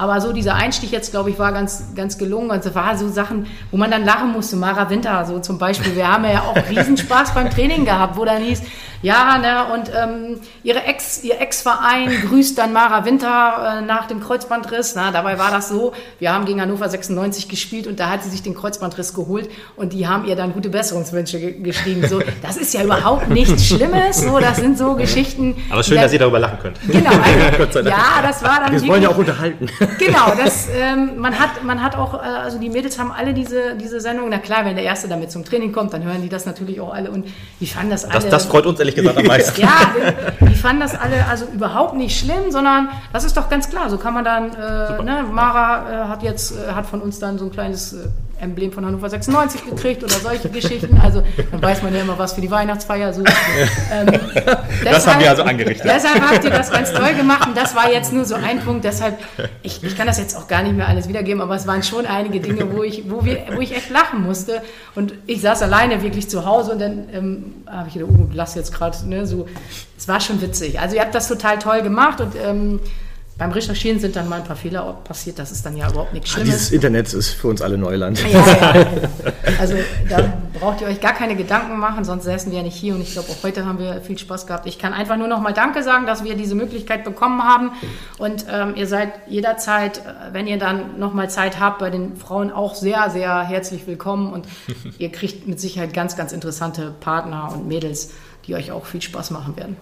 Aber so dieser Einstieg jetzt, glaube ich, war ganz, ganz gelungen. Und es war so Sachen, wo man dann lachen musste. Mara Winter, so zum Beispiel. Wir haben ja auch Riesenspaß beim Training gehabt, wo dann hieß, ja, ne, und ähm, ihre Ex, ihr Ex-Verein grüßt dann Mara Winter äh, nach dem Kreuzbandriss. Na, dabei war das so, wir haben gegen Hannover 96 gespielt und da hat sie sich den Kreuzbandriss geholt und die haben ihr dann gute Besserungswünsche ge geschrieben. So, das ist ja überhaupt nichts Schlimmes. So, das sind so Geschichten. Aber schön, dass ihr darüber lachen könnt. Genau, also, ja, das war dann Wir wollen ja auch unterhalten. Genau, das, ähm, man, hat, man hat auch, äh, also die Mädels haben alle diese, diese Sendung. Na klar, wenn der Erste damit zum Training kommt, dann hören die das natürlich auch alle und die fanden das alle. Das, das freut uns ehrlich gesagt am meisten. ja, die, die fanden das alle also überhaupt nicht schlimm, sondern das ist doch ganz klar. So kann man dann, äh, ne, Mara äh, hat jetzt, äh, hat von uns dann so ein kleines äh, Emblem von Hannover 96 gekriegt oder solche Geschichten. Also dann weiß man ja immer was für die Weihnachtsfeier. So. Ähm, Das haben wir also angerichtet. Deshalb habt ihr das ganz toll gemacht und das war jetzt nur so ein Punkt. Deshalb, ich, ich kann das jetzt auch gar nicht mehr alles wiedergeben, aber es waren schon einige Dinge, wo ich, wo wir, wo ich echt lachen musste. Und ich saß alleine wirklich zu Hause und dann ähm, habe ich gedacht, oh, lass jetzt gerade, ne, so. Es war schon witzig. Also ihr habt das total toll gemacht und ähm, beim Recherchieren sind dann mal ein paar Fehler passiert. Das ist dann ja überhaupt nichts Schlimmes. Dieses Internet ist für uns alle Neuland. Ja, ja. Also da braucht ihr euch gar keine Gedanken machen, sonst säßen wir ja nicht hier und ich glaube auch heute haben wir viel Spaß gehabt. Ich kann einfach nur noch mal Danke sagen, dass wir diese Möglichkeit bekommen haben und ähm, ihr seid jederzeit, äh, wenn ihr dann noch mal Zeit habt, bei den Frauen auch sehr, sehr herzlich willkommen und ihr kriegt mit Sicherheit ganz, ganz interessante Partner und Mädels, die euch auch viel Spaß machen werden.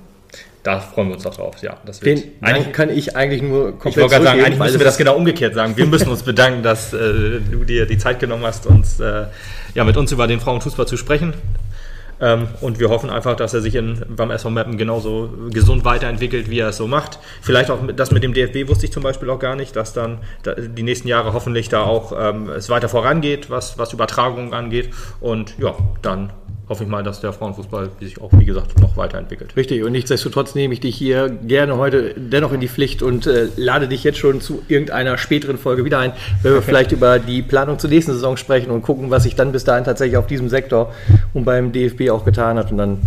Da freuen wir uns auch drauf, ja. Das wird Den kann ich eigentlich nur komplett Ich wollte gerade sagen, eigentlich müssen wir das genau umgekehrt sagen. Wir müssen uns bedanken, dass äh, du dir die Zeit genommen hast, uns, äh, ja, mit uns über den Frauenfußball zu sprechen. Ähm, und wir hoffen einfach, dass er sich in, beim SV Mappen genauso gesund weiterentwickelt, wie er es so macht. Vielleicht auch mit, das mit dem DFB wusste ich zum Beispiel auch gar nicht, dass dann da, die nächsten Jahre hoffentlich da auch ähm, es weiter vorangeht, was, was Übertragungen angeht. Und ja, dann hoffe ich mal, dass der Frauenfußball sich auch, wie gesagt, noch weiterentwickelt. Richtig, und nichtsdestotrotz nehme ich dich hier gerne heute dennoch in die Pflicht und äh, lade dich jetzt schon zu irgendeiner späteren Folge wieder ein, wenn wir vielleicht über die Planung zur nächsten Saison sprechen und gucken, was sich dann bis dahin tatsächlich auf diesem Sektor und beim DFB auch getan hat. Und dann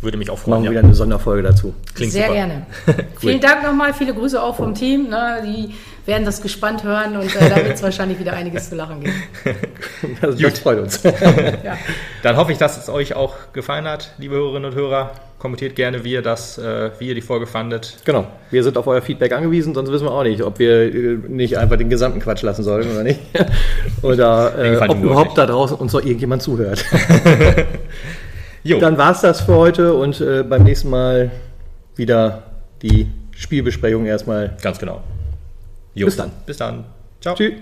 Würde mich auch machen freuen. wir Ja. wieder eine Sonderfolge dazu. Klingt Sehr super. gerne. Vielen Dank nochmal, viele Grüße auch vom Team. Ne, die werden das gespannt hören und äh, da wird es wahrscheinlich wieder einiges zu lachen geben. Also, das freut uns. Ja. Dann hoffe ich, dass es euch auch gefallen hat, liebe Hörerinnen und Hörer. Kommentiert gerne, wie ihr, das, äh, wie ihr die Folge fandet. Genau, wir sind auf euer Feedback angewiesen, sonst wissen wir auch nicht, ob wir äh, nicht einfach den gesamten Quatsch lassen sollen oder nicht. Oder äh, ob überhaupt nicht. da draußen uns noch irgendjemand zuhört. Jo, Dann war's das für heute und äh, beim nächsten Mal wieder die Spielbesprechung erstmal. ganz genau. Jo. Bis dann. Bis dann. Ciao. Tschüss.